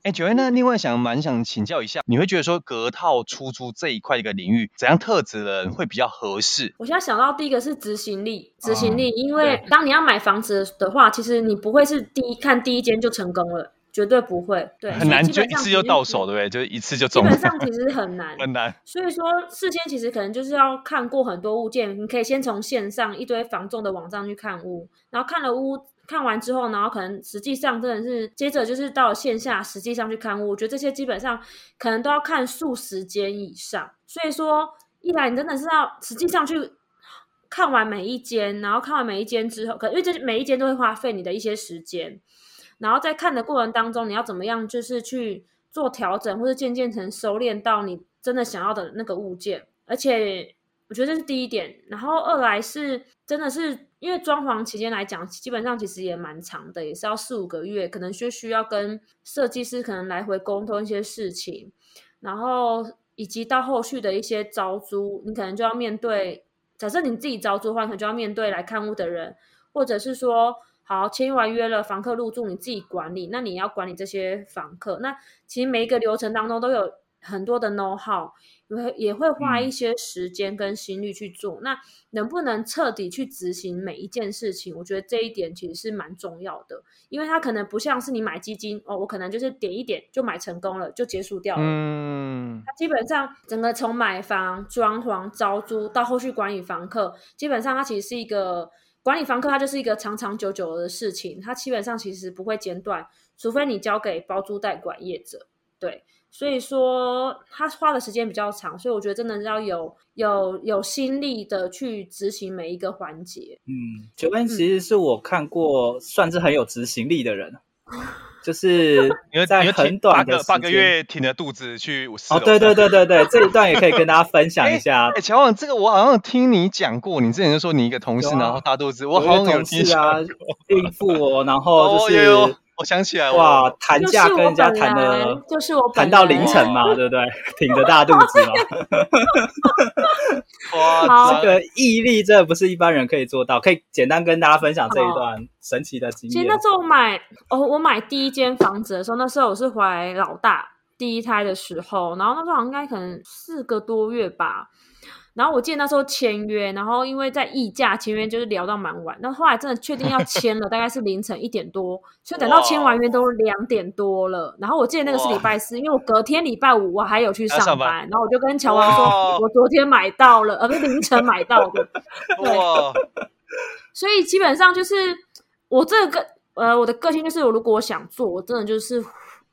哎，九月那，另外想蛮想请教一下，你会觉得说隔套出租这一块一个领域，怎样特质的人会比较合适？我现在想到第一个是执行力，执行力，因为当你要买房子的话，其实你不会是第一看第一间就成功了。绝对不会，对，很难就一次就到手，对不对？就一次就中。基本上其实很难，很难。所以说事先其实可能就是要看过很多物件，你可以先从线上一堆房仲的网站去看屋，然后看了屋看完之后，然后可能实际上真的是接着就是到线下实际上去看屋，我觉得这些基本上可能都要看数十间以上。所以说一来你真的是要实际上去看完每一间，然后看完每一间之后，可因为这每一间都会花费你的一些时间。然后在看的过程当中，你要怎么样，就是去做调整，或者渐渐成熟练到你真的想要的那个物件。而且我觉得这是第一点。然后二来是真的是因为装潢期间来讲，基本上其实也蛮长的，也是要四五个月，可能就需要跟设计师可能来回沟通一些事情，然后以及到后续的一些招租，你可能就要面对。假设你自己招租的话，可能就要面对来看屋的人，或者是说。好，签完约了，房客入住，你自己管理。那你要管理这些房客，那其实每一个流程当中都有很多的 know how，也会也会花一些时间跟心力去做。嗯、那能不能彻底去执行每一件事情？我觉得这一点其实是蛮重要的，因为它可能不像是你买基金哦，我可能就是点一点就买成功了，就结束掉了。嗯，它基本上整个从买房、装潢、招租到后续管理房客，基本上它其实是一个。管理房客，它就是一个长长久久的事情，它基本上其实不会间断，除非你交给包租代管业者。对，所以说他花的时间比较长，所以我觉得真的要有有有心力的去执行每一个环节。嗯，九恩其实是我看过算是很有执行力的人。嗯就是 因为在很短的半个月挺着肚子去哦，对对对对对，这一段也可以跟大家分享一下。哎，乔王，这个我好像听你讲过，你之前就说你一个同事然后大肚子，我好像有听啊，孕妇哦，然后就是。我想起来哇，谈价跟人家谈的，就是我谈到凌晨嘛，对不对？挺着大肚子嘛。哇，这个毅力真的不是一般人可以做到。可以简单跟大家分享这一段神奇的经验。其实那时候我买哦，我买第一间房子的时候，那时候我是怀老大第一胎的时候，然后那时候好像应该可能四个多月吧。然后我记得那时候签约，然后因为在议价签约就是聊到蛮晚，那后，来真的确定要签了，大概是凌晨一点多，所以等到签完约都两点多了。然后我记得那个是礼拜四，因为我隔天礼拜五我还有去上班，上班然后我就跟乔王说，我昨天买到了，而不是凌晨买到的。对，所以基本上就是我这个呃，我的个性就是，我如果我想做，我真的就是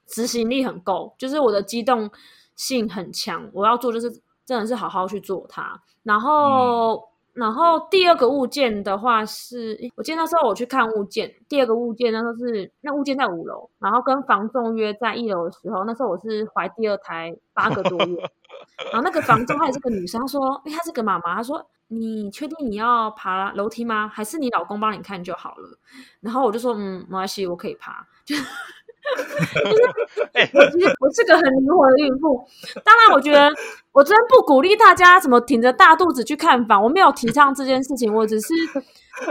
执行力很够，就是我的机动性很强，我要做就是。真的是好好去做它，然后，嗯、然后第二个物件的话是，我记得那时候我去看物件，第二个物件那时候是那物件在五楼，然后跟房仲约在一楼的时候，那时候我是怀第二胎八个多月，然后那个房仲她也是个女生，她说，哎，她是个妈妈，她说，你确定你要爬楼梯吗？还是你老公帮你看就好了？然后我就说，嗯，没关系，我可以爬。就 哎，我其实我是个很灵活的孕妇。当然，我觉得我真不鼓励大家怎么挺着大肚子去看房，我没有提倡这件事情。我只是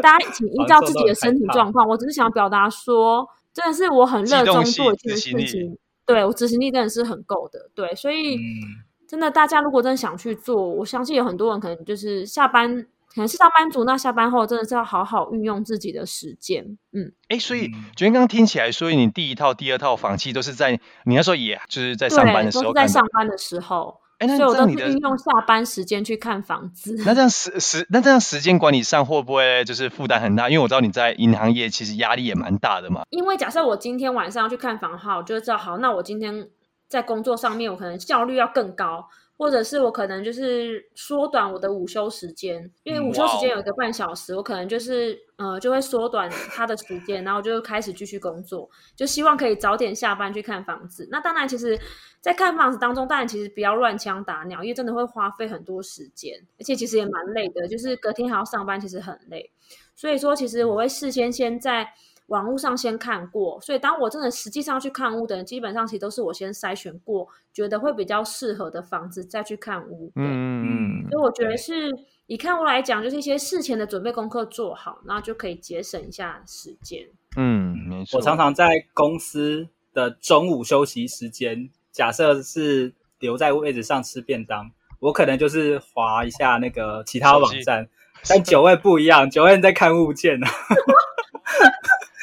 大家请依照自己的身体状况。我只是想表达说，真的是我很热衷做一件事情。对，我执行力真的是很够的。对，所以真的，大家如果真的想去做，我相信有很多人可能就是下班，可能是上班族，那下班后真的是要好好运用自己的时间。嗯，哎，所以觉得刚刚听起来，所以你第一套、第二套房契都是在你那时候，也就是在上班的时候，都是在上班的时候。哎，那所以我都是运用下班时间去看房子。那这样 时时，那这样时间管理上会不会就是负担很大？因为我知道你在银行业其实压力也蛮大的嘛。因为假设我今天晚上要去看房的话，我就知道，好，那我今天。在工作上面，我可能效率要更高，或者是我可能就是缩短我的午休时间，因为午休时间有一个半小时，我可能就是呃就会缩短它的时间，然后就开始继续工作，就希望可以早点下班去看房子。那当然，其实，在看房子当中，当然其实不要乱枪打鸟，因为真的会花费很多时间，而且其实也蛮累的，就是隔天还要上班，其实很累。所以说，其实我会事先先在。网络上先看过，所以当我真的实际上去看屋的人，基本上其实都是我先筛选过，觉得会比较适合的房子再去看屋。嗯嗯，所以我觉得是以看屋来讲，就是一些事前的准备功课做好，然后就可以节省一下时间。嗯，没错。我常常在公司的中午休息时间，假设是留在位置上吃便当，我可能就是滑一下那个其他网站，但九 位不一样，九位在看物件呢。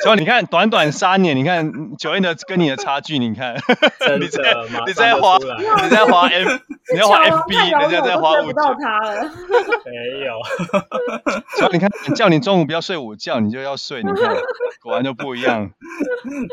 所以你看，短短三年，你看九燕的跟你的差距，你看，你在你在滑，你在滑 F 你在滑 FB，人家在滑午觉。没有。所以你看，叫你中午不要睡午觉，你就要睡，你看，果然就不一样。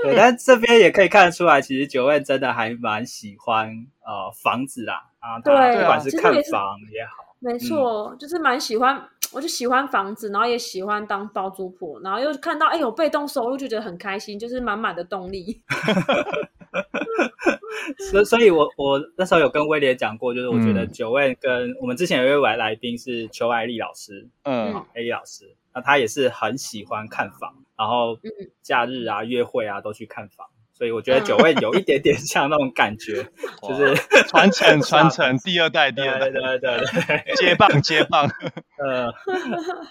对，但这边也可以看得出来，其实九燕真的还蛮喜欢呃房子啦，啊，对，不管是看房也好。没错，嗯、就是蛮喜欢，我就喜欢房子，然后也喜欢当包租婆，然后又看到哎有被动收入，就觉得很开心，就是满满的动力。所所以我，我我那时候有跟威廉讲过，就是我觉得九位跟我们之前有一位来宾是邱爱丽老师，嗯，爱丽老师，那他也是很喜欢看房，然后假日啊、约会啊都去看房。所以我觉得九位有一点点像那种感觉，就是传承 传承，第二代第二代，对对对对，接棒接棒。呃，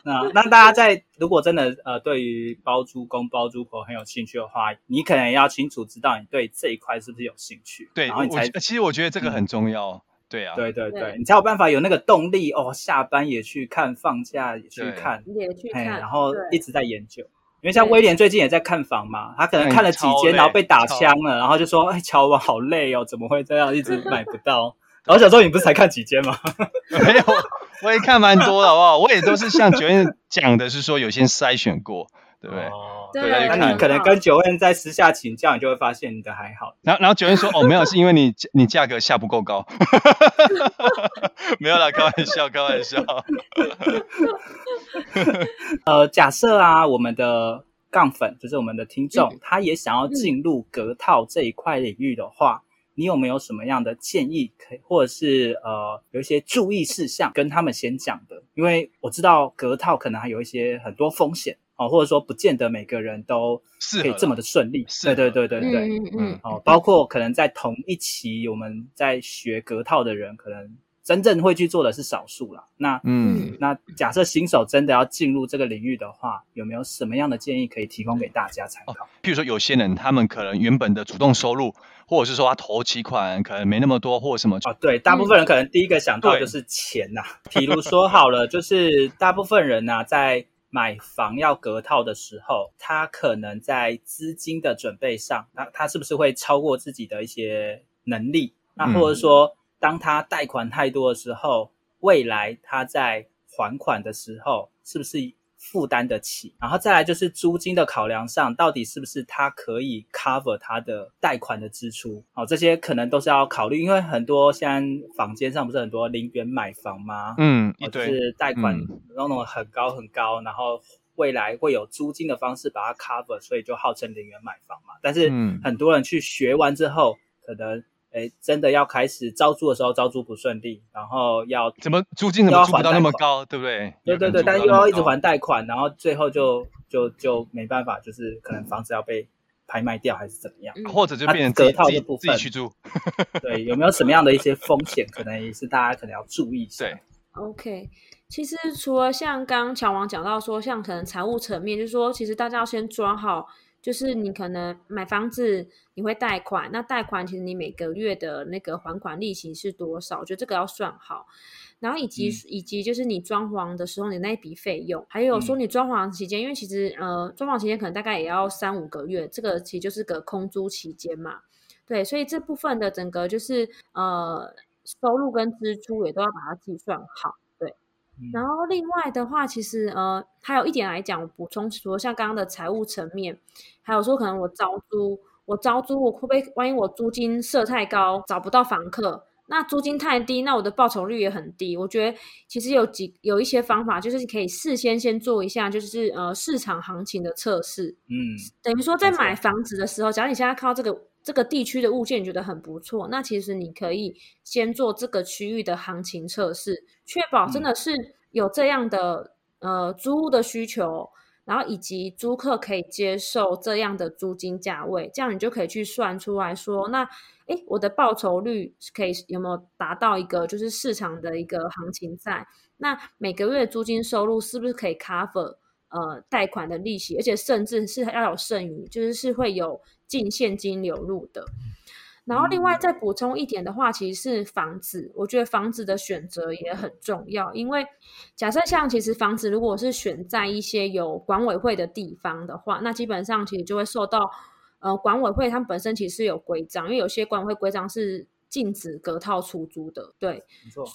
那那大家在如果真的呃对于包租公包租婆很有兴趣的话，你可能要清楚知道你对这一块是不是有兴趣，对，然后你才其实我觉得这个很重要，对啊，对对对，你才有办法有那个动力哦，下班也去看，放假也去看，也去看，然后一直在研究。因为像威廉最近也在看房嘛，他可能看了几间，然后被打枪了，然后就说：“哎，乔王好累哦，怎么会这样，一直买不到？”然后想说：“你不是才看几间吗？” 没有，我也看蛮多的，好不好？我也都是像九月讲的，是说有些筛选过，对不对？哦，对，那你可能跟九恩在私下请教，你就会发现你的还好。然后，然后九恩说：“哦，没有，是因为你你价格下不够高。”没有啦，开玩笑，开玩笑。呃，假设啊，我们的杠粉就是我们的听众，嗯、他也想要进入隔套这一块领域的话，嗯、你有没有什么样的建议？可以，或者是呃，有一些注意事项跟他们先讲的？因为我知道隔套可能还有一些很多风险哦，或者说不见得每个人都可以这么的顺利。对对对对对，嗯嗯哦，包括可能在同一期我们在学隔套的人，可能。真正会去做的是少数啦。那嗯，那假设新手真的要进入这个领域的话，有没有什么样的建议可以提供给大家参考？哦，譬如说，有些人他们可能原本的主动收入，或者是说他投期款可能没那么多，或者什么哦，对，大部分人可能第一个想到就是钱呐。比如说好了，就是大部分人呢，在买房要隔套的时候，他可能在资金的准备上，他他是不是会超过自己的一些能力？那或者说，嗯当他贷款太多的时候，未来他在还款的时候是不是负担得起？然后再来就是租金的考量上，到底是不是他可以 cover 他的贷款的支出？哦，这些可能都是要考虑，因为很多现在坊间上不是很多零元买房吗？嗯，就是贷款弄弄很高很高，然后未来会有租金的方式把它 cover，所以就号称零元买房嘛。但是很多人去学完之后，可能。哎，真的要开始招租的时候，招租不顺利，然后要怎么租金怎么租不到那么高，对不对？对对对，但又要一直还贷款，然后最后就就就没办法，就是可能房子要被拍卖掉，还是怎么样？或者就变成隔套的部分自己去租。对，有没有什么样的一些风险，可能也是大家可能要注意一下。对，OK，其实除了像刚刚乔王讲到说，像可能财务层面，就是说其实大家要先抓好。就是你可能买房子你会贷款，那贷款其实你每个月的那个还款利息是多少？我觉得这个要算好。然后以及、嗯、以及就是你装潢的时候你那一笔费用，还有说你装潢期间，嗯、因为其实呃装潢期间可能大概也要三五个月，这个其实就是个空租期间嘛，对，所以这部分的整个就是呃收入跟支出也都要把它计算好，对。嗯、然后另外的话，其实呃还有一点来讲，我补充说，像刚刚的财务层面，还有说可能我招租，我招租我会不会万一我租金设太高，找不到房客？那租金太低，那我的报酬率也很低。我觉得其实有几有一些方法，就是可以事先先做一下，就是呃市场行情的测试。嗯，等于说在买房子的时候，假如你现在看到这个这个地区的物件，你觉得很不错，那其实你可以先做这个区域的行情测试，确保真的是有这样的呃租屋的需求。然后以及租客可以接受这样的租金价位，这样你就可以去算出来说，那诶我的报酬率可以有没有达到一个就是市场的一个行情在？那每个月租金收入是不是可以 cover 呃贷款的利息，而且甚至是要有剩余，就是是会有净现金流入的。然后另外再补充一点的话，其实是房子，我觉得房子的选择也很重要。因为假设像其实房子如果是选在一些有管委会的地方的话，那基本上其实就会受到呃管委会他们本身其实是有规章，因为有些管委会规章是禁止隔套出租的，对。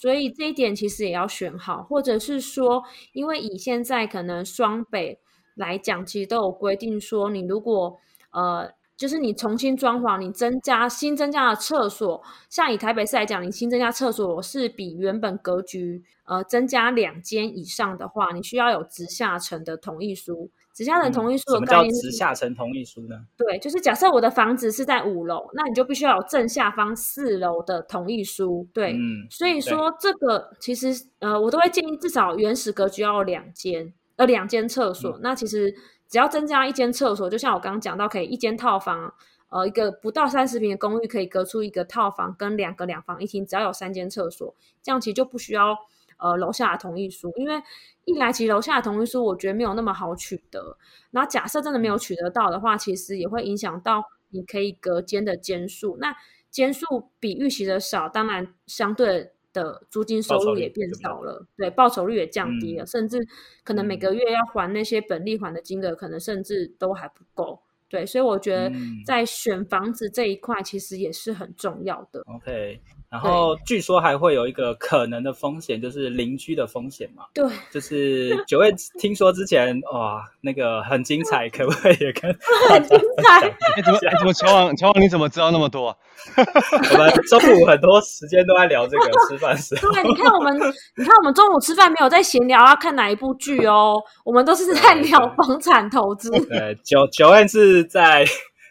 所以这一点其实也要选好，或者是说，因为以现在可能双北来讲，其实都有规定说，你如果呃。就是你重新装潢，你增加新增加的厕所，像以台北市来讲，你新增加厕所是比原本格局呃增加两间以上的话，你需要有直下层的同意书。直下层同意书的概念是、下层同意书呢？对，就是假设我的房子是在五楼，那你就必须要有正下方四楼的同意书。对，嗯、所以说这个其实呃，我都会建议至少原始格局要有两间，呃，两间厕所。嗯、那其实。只要增加一间厕所，就像我刚刚讲到，可以一间套房，呃，一个不到三十平的公寓可以隔出一个套房跟两个两房一厅，只要有三间厕所，这样其实就不需要呃楼下的同意书，因为一来其实楼下的同意书我觉得没有那么好取得，然后假设真的没有取得到的话，其实也会影响到你可以隔间的间数，那间数比预期的少，当然相对。的租金收入也变少了，对，报酬率也降低了，嗯、甚至可能每个月要还那些本利还的金额，可能甚至都还不够，对，所以我觉得在选房子这一块，其实也是很重要的。OK。然后据说还会有一个可能的风险，就是邻居的风险嘛。对，就是九位 听说之前哇，那个很精彩，可不可以也跟很精彩？你怎么怎么乔王乔王你怎么知道那么多？我们中午很多时间都在聊这个吃饭时。对，你看我们，你看我们中午吃饭没有在闲聊要看哪一部剧哦，我们都是在聊房产投资。对，九九月是在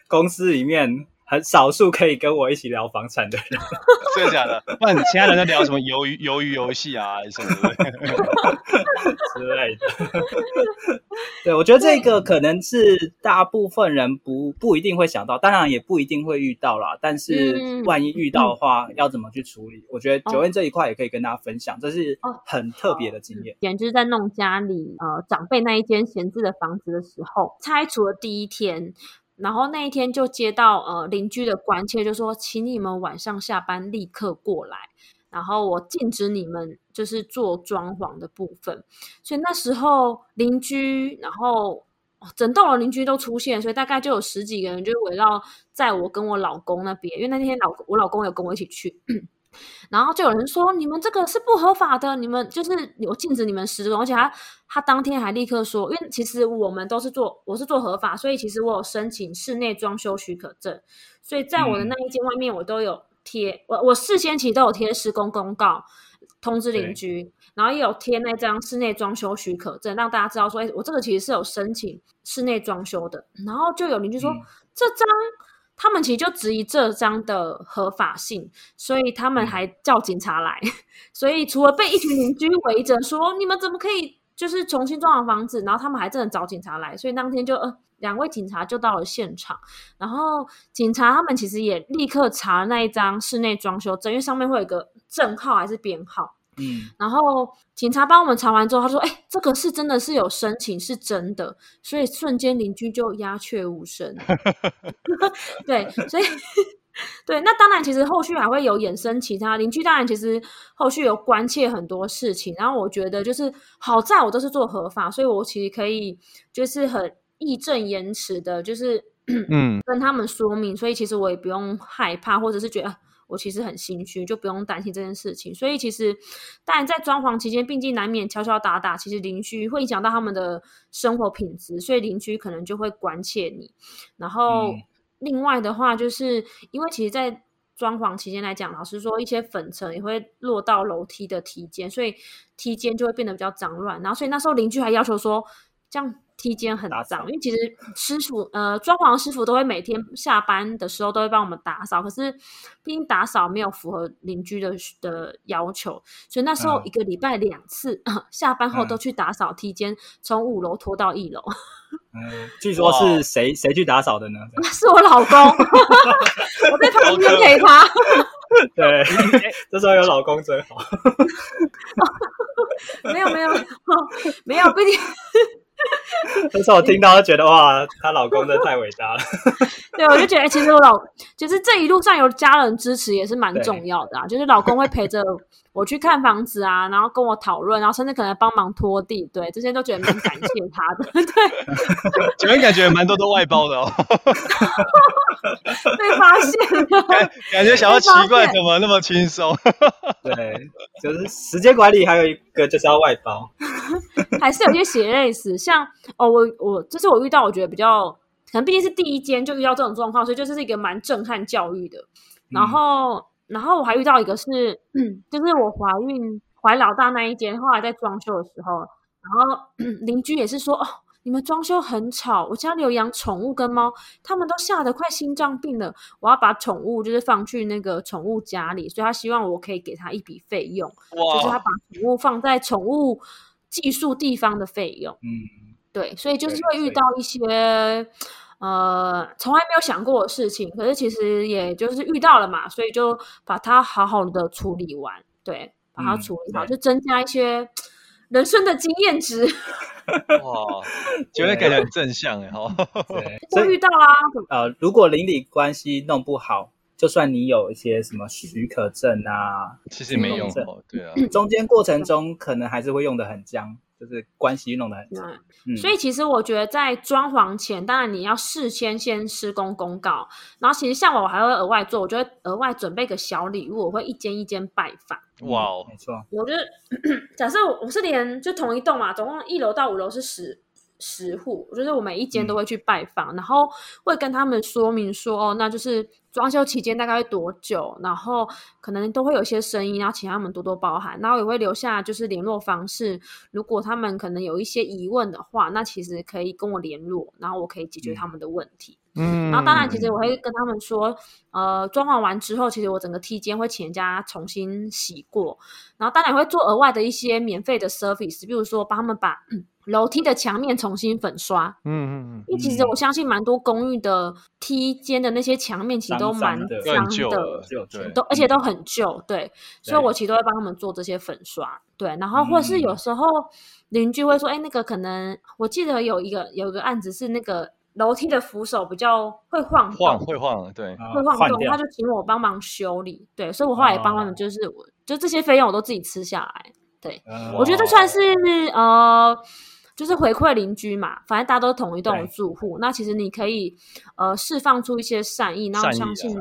公司里面。很少数可以跟我一起聊房产的人，真的假的？不然其他人在聊什么鱿鱼鱿鱼游戏啊，什么 之类的。对，我觉得这个可能是大部分人不不一定会想到，当然也不一定会遇到啦。但是万一遇到的话，嗯、要怎么去处理？我觉得 Joanne 这一块也可以跟大家分享，这是很特别的经验。也就是在弄家里呃长辈那一间闲置的房子的时候，拆除的第一天。然后那一天就接到呃邻居的关切，就说请你们晚上下班立刻过来，然后我禁止你们就是做装潢的部分。所以那时候邻居，然后整栋楼邻居都出现，所以大概就有十几个人就围绕在我跟我老公那边，因为那天老我老公有跟我一起去。然后就有人说，你们这个是不合法的，你们就是有禁止你们施工，而且他他当天还立刻说，因为其实我们都是做我是做合法，所以其实我有申请室内装修许可证，所以在我的那一间外面我都有贴，嗯、我我事先其实都有贴施工公告通知邻居，然后也有贴那张室内装修许可证，让大家知道说，哎，我这个其实是有申请室内装修的，然后就有邻居说、嗯、这张。他们其实就质疑这张的合法性，所以他们还叫警察来。所以除了被一群邻居围着说你们怎么可以就是重新装潢房子，然后他们还真的找警察来。所以当天就呃两位警察就到了现场，然后警察他们其实也立刻查了那一张室内装修证，因为上面会有一个证号还是编号。嗯，然后警察帮我们查完之后，他说：“哎、欸，这个是真的是有申请，是真的。”所以瞬间邻居就鸦雀无声。对，所以对，那当然，其实后续还会有衍生其他邻居，当然其实后续有关切很多事情。然后我觉得就是好在我都是做合法，所以我其实可以就是很义正言辞的，就是嗯跟他们说明，所以其实我也不用害怕，或者是觉得。我其实很心虚，就不用担心这件事情。所以其实，当然在装潢期间，毕竟难免敲敲打打，其实邻居会影响到他们的生活品质，所以邻居可能就会关切你。然后另外的话，就是因为其实，在装潢期间来讲，老实说，一些粉尘也会落到楼梯的梯间，所以梯间就会变得比较脏乱。然后，所以那时候邻居还要求说，这样。梯间很脏，因为其实师傅呃，装潢师傅都会每天下班的时候都会帮我们打扫，可是毕竟打扫没有符合邻居的的要求，所以那时候一个礼拜两次，嗯、下班后都去打扫梯间，从、嗯、五楼拖到一楼。嗯，据说是谁谁去打扫的呢？是我老公，我在旁边陪他。对，这时候有老公真好。没有没有没有，毕竟。那时候我听到就，觉得哇，她老公真的太伟大了。对，我就觉得，其实我老，其实这一路上有家人支持也是蛮重要的啊。就是老公会陪着我去看房子啊，然后跟我讨论，然后甚至可能帮忙拖地，对，这些都觉得蛮感谢他的。对，前面感觉蛮多都外包的哦。被发现了，感觉想要奇怪，怎么那么轻松？对，就是时间管理，还有一个就是要外包，还是有些血泪史。像哦，我我这是我遇到，我觉得比较可能毕竟是第一间就遇到这种状况，所以就是一个蛮震撼教育的。然后，嗯、然后我还遇到一个是，嗯，就是我怀孕怀老大那一间，后来在装修的时候，然后 邻居也是说哦。你们装修很吵，我家里有养宠物跟猫，他们都吓得快心脏病了。我要把宠物就是放去那个宠物家里，所以他希望我可以给他一笔费用，就是他把宠物放在宠物寄宿地方的费用。嗯，对，所以就是会遇到一些呃从来没有想过的事情，可是其实也就是遇到了嘛，所以就把它好好的处理完，对，把它处理好，嗯、就增加一些人生的经验值。哇，觉得感觉很正向哎哈，遇到啊，呃，如果邻里关系弄不好，就算你有一些什么许可证啊，其实没用哦，对啊，中间过程中可能还是会用得很僵。就是关系弄得很差，嗯，所以其实我觉得在装潢前，当然你要事先先施工公告，然后其实像我我还会额外做，我就会额外准备个小礼物，我会一间一间拜访。哇哦，没错，我就是 假设我是连就同一栋嘛，总共一楼到五楼是十。十户，就是我每一间都会去拜访，嗯、然后会跟他们说明说，哦，那就是装修期间大概会多久，然后可能都会有一些声音，然后请他们多多包涵，然后也会留下就是联络方式，如果他们可能有一些疑问的话，那其实可以跟我联络，然后我可以解决他们的问题。嗯，然后当然，其实我会跟他们说，呃，装潢完之后，其实我整个梯间会请人家重新洗过，然后当然会做额外的一些免费的 service，比如说帮他们把。嗯楼梯的墙面重新粉刷，嗯嗯嗯，因为其实我相信蛮多公寓的梯间的那些墙面其实都蛮脏的，都而且都很旧，对，所以我其实都会帮他们做这些粉刷，对，然后或者是有时候邻居会说，哎，那个可能我记得有一个有一个案子是那个楼梯的扶手比较会晃晃，会晃，对，会晃动，他就请我帮忙修理，对，所以我后来也帮他们，就是我就这些费用我都自己吃下来，对，我觉得这算是呃。就是回馈邻居嘛，反正大家都同一栋的住户，那其实你可以呃释放出一些善意，然后相信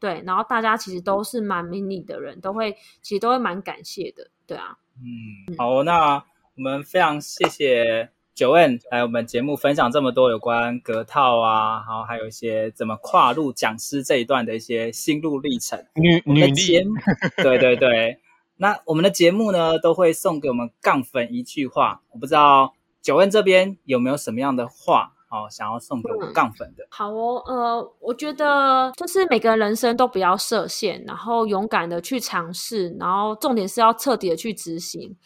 对，然后大家其实都是蛮明理的人，都会其实都会蛮感谢的，对啊。嗯，好，那我们非常谢谢 Joanne 来我们节目分享这么多有关隔套啊，然后还有一些怎么跨入讲师这一段的一些心路历程。女女力，对对对。那我们的节目呢，都会送给我们杠粉一句话，我不知道。Joanne 这边有没有什么样的话哦，想要送给我们杠粉的？嗯，好哦，呃，我觉得就是每个人人生都不要设限，然后勇敢的去尝试，然后重点是要彻底的去执行。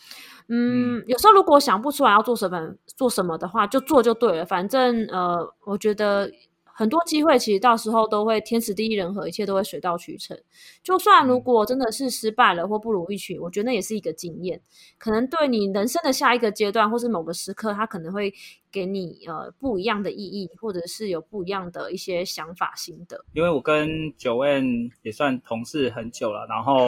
嗯，嗯，有时候如果想不出来要做什么做什么的话，就做就对了。反正呃，我觉得很多机会其实到时候都会天时地利人和，一切都会水到渠成。就算如果真的是失败了或不如预期，我觉得那也是一个经验，可能对你人生的下一个阶段或是某个时刻，它可能会给你呃不一样的意义，或者是有不一样的一些想法心得。因为我跟 Joanne 也算同事很久了，然后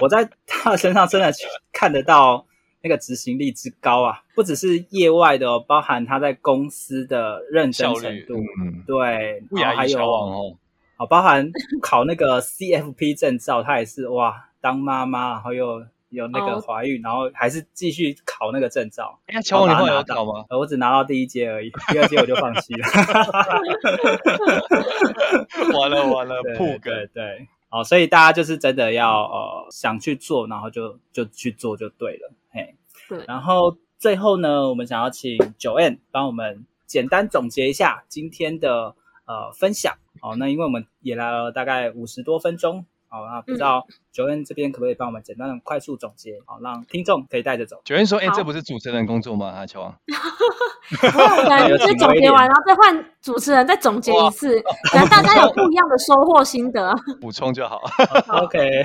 我在他身上真的 看得到。那个执行力之高啊，不只是业外的哦，包含他在公司的认真程度，嗯，对，然后还有哦，好，包含考那个 CFP 证照，他也是哇，当妈妈，然后又有那个怀孕，哦、然后还是继续考那个证照。哎，乔王，你会有考吗？我只拿到第一阶而已，第二阶我就放弃了。完了完了，破梗，对对，哦，所以大家就是真的要呃想去做，然后就就去做就对了。嘿，对，然后最后呢，我们想要请 Joanne 帮我们简单总结一下今天的呃分享。哦，那因为我们也来了大概五十多分钟。好，那不知道 Joanne 这边可不可以帮我们简单的快速总结，好，让听众可以带着走。Joanne 说：“哎，这不是主持人工作吗？”啊，乔王。我先总结完，然后再换主持人再总结一次，可能大家有不一样的收获心得。补充就好。OK。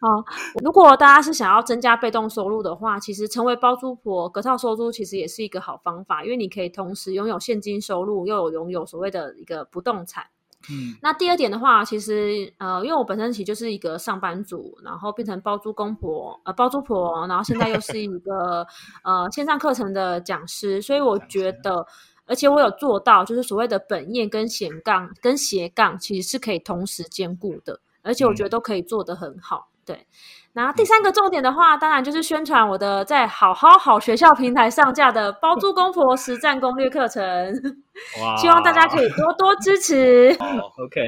好，如果大家是想要增加被动收入的话，其实成为包租婆隔套收租其实也是一个好方法，因为你可以同时拥有现金收入，又有拥有所谓的一个不动产。嗯，那第二点的话，其实呃，因为我本身其实就是一个上班族，然后变成包租公婆，呃，包租婆，然后现在又是一个呃线上课程的讲师，所以我觉得，而且我有做到，就是所谓的本业跟斜杠跟斜杠其实是可以同时兼顾的，而且我觉得都可以做得很好，对。然后第三个重点的话，当然就是宣传我的在好好好学校平台上架的包租公婆实战攻略课程，希望大家可以多多支持。哦，OK，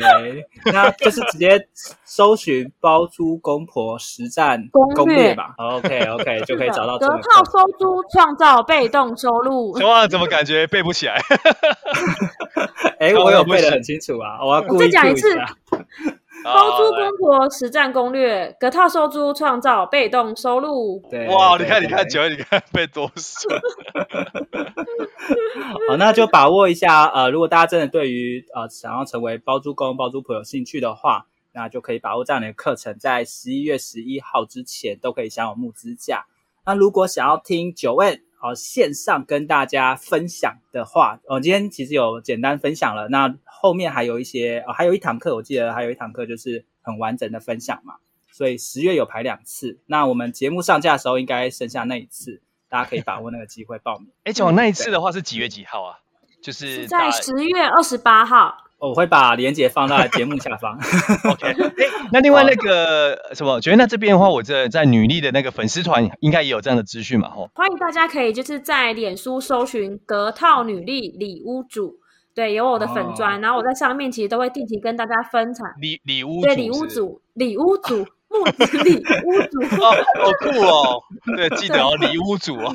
那就是直接搜寻包租公婆实战攻略吧。OK，OK，就可以找到。得套收租，创造被动收入。哇，怎么感觉背不起来？哎，我有背得很清楚啊，我要故意再讲一次。包租公婆实战攻略，隔套收租创造被动收入。对，哇，你看，你看，九月，你看被多说。好，那就把握一下。呃，如果大家真的对于呃想要成为包租公、包租婆有兴趣的话，那就可以把握这样的课程，在十一月十一号之前都可以享有募资价。那如果想要听 Joanne 好线上跟大家分享的话，我、哦、今天其实有简单分享了。那后面还有一些，哦，还有一堂课，我记得还有一堂课就是很完整的分享嘛。所以十月有排两次，那我们节目上架的时候应该剩下那一次，大家可以把握那个机会报名。哎，讲那一次的话是几月几号啊？就是，是在十月二十八号。我会把链接放在节目下方。OK，哎，那另外那个什么，觉得那这边的话，我这在女力的那个粉丝团应该也有这样的资讯嘛？吼，欢迎大家可以就是在脸书搜寻“格套女力礼屋主”，对，有我的粉砖，哦、然后我在上面其实都会定期跟大家分享礼礼屋对礼屋主礼屋主。木子里屋主 哦，好酷哦！对，记得哦，里屋主哦，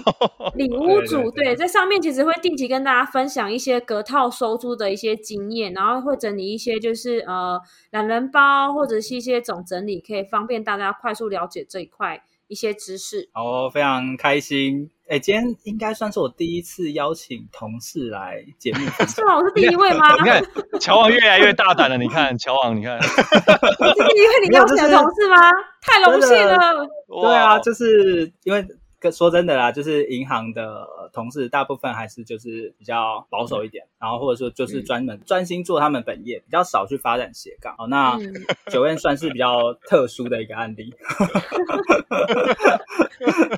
里屋主对，在上面其实会定期跟大家分享一些隔套收租的一些经验，然后会整理一些就是呃懒人包或者是一些总整理，可以方便大家快速了解这一块一些知识。哦，非常开心。哎，今天应该算是我第一次邀请同事来节目，是吗？我是第一位吗？你看，乔王越来越大胆了。你看，乔王，你看，是第一位你邀请的同事吗？太荣幸了。对啊，就是因为。说真的啦，就是银行的同事大部分还是就是比较保守一点，然后或者说就是专门专心做他们本业，比较少去发展斜杠。哦，那 Joanne 算是比较特殊的一个案例。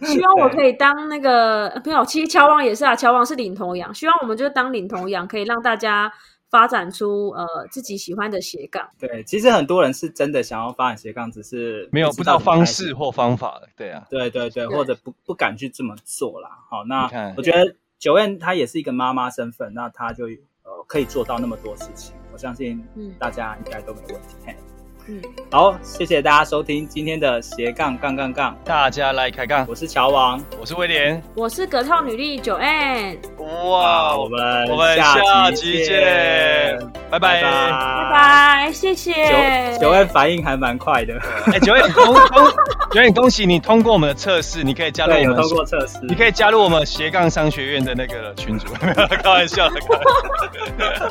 希望我可以当那个没有，其实乔王也是啊，乔王是领头羊。希望我们就当领头羊，可以让大家。发展出呃自己喜欢的斜杠，对，其实很多人是真的想要发展斜杠，只是没有不知道方式或方法，对啊，对对对，或者不不敢去这么做啦。好，那我觉得 Joanne 她也是一个妈妈身份，那她就呃可以做到那么多事情，我相信大家应该都没问题。嗯，好，谢谢大家收听今天的斜杠杠杠杠，大家来开杠。我是乔王，我是威廉，我是格套女力 Joanne。哇，我们我们下期见。拜拜，拜拜，谢谢。九九 N 反应还蛮快的。哎，九 N，恭恭，九 N，恭喜你通过我们的测试，你可以加入我们。通过测试，你可以加入我们斜杠商学院的那个群组。开玩笑的，开玩笑。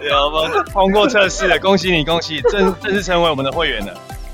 有吗？通过测试了，恭喜你，恭喜，正正式成为我们的会员了。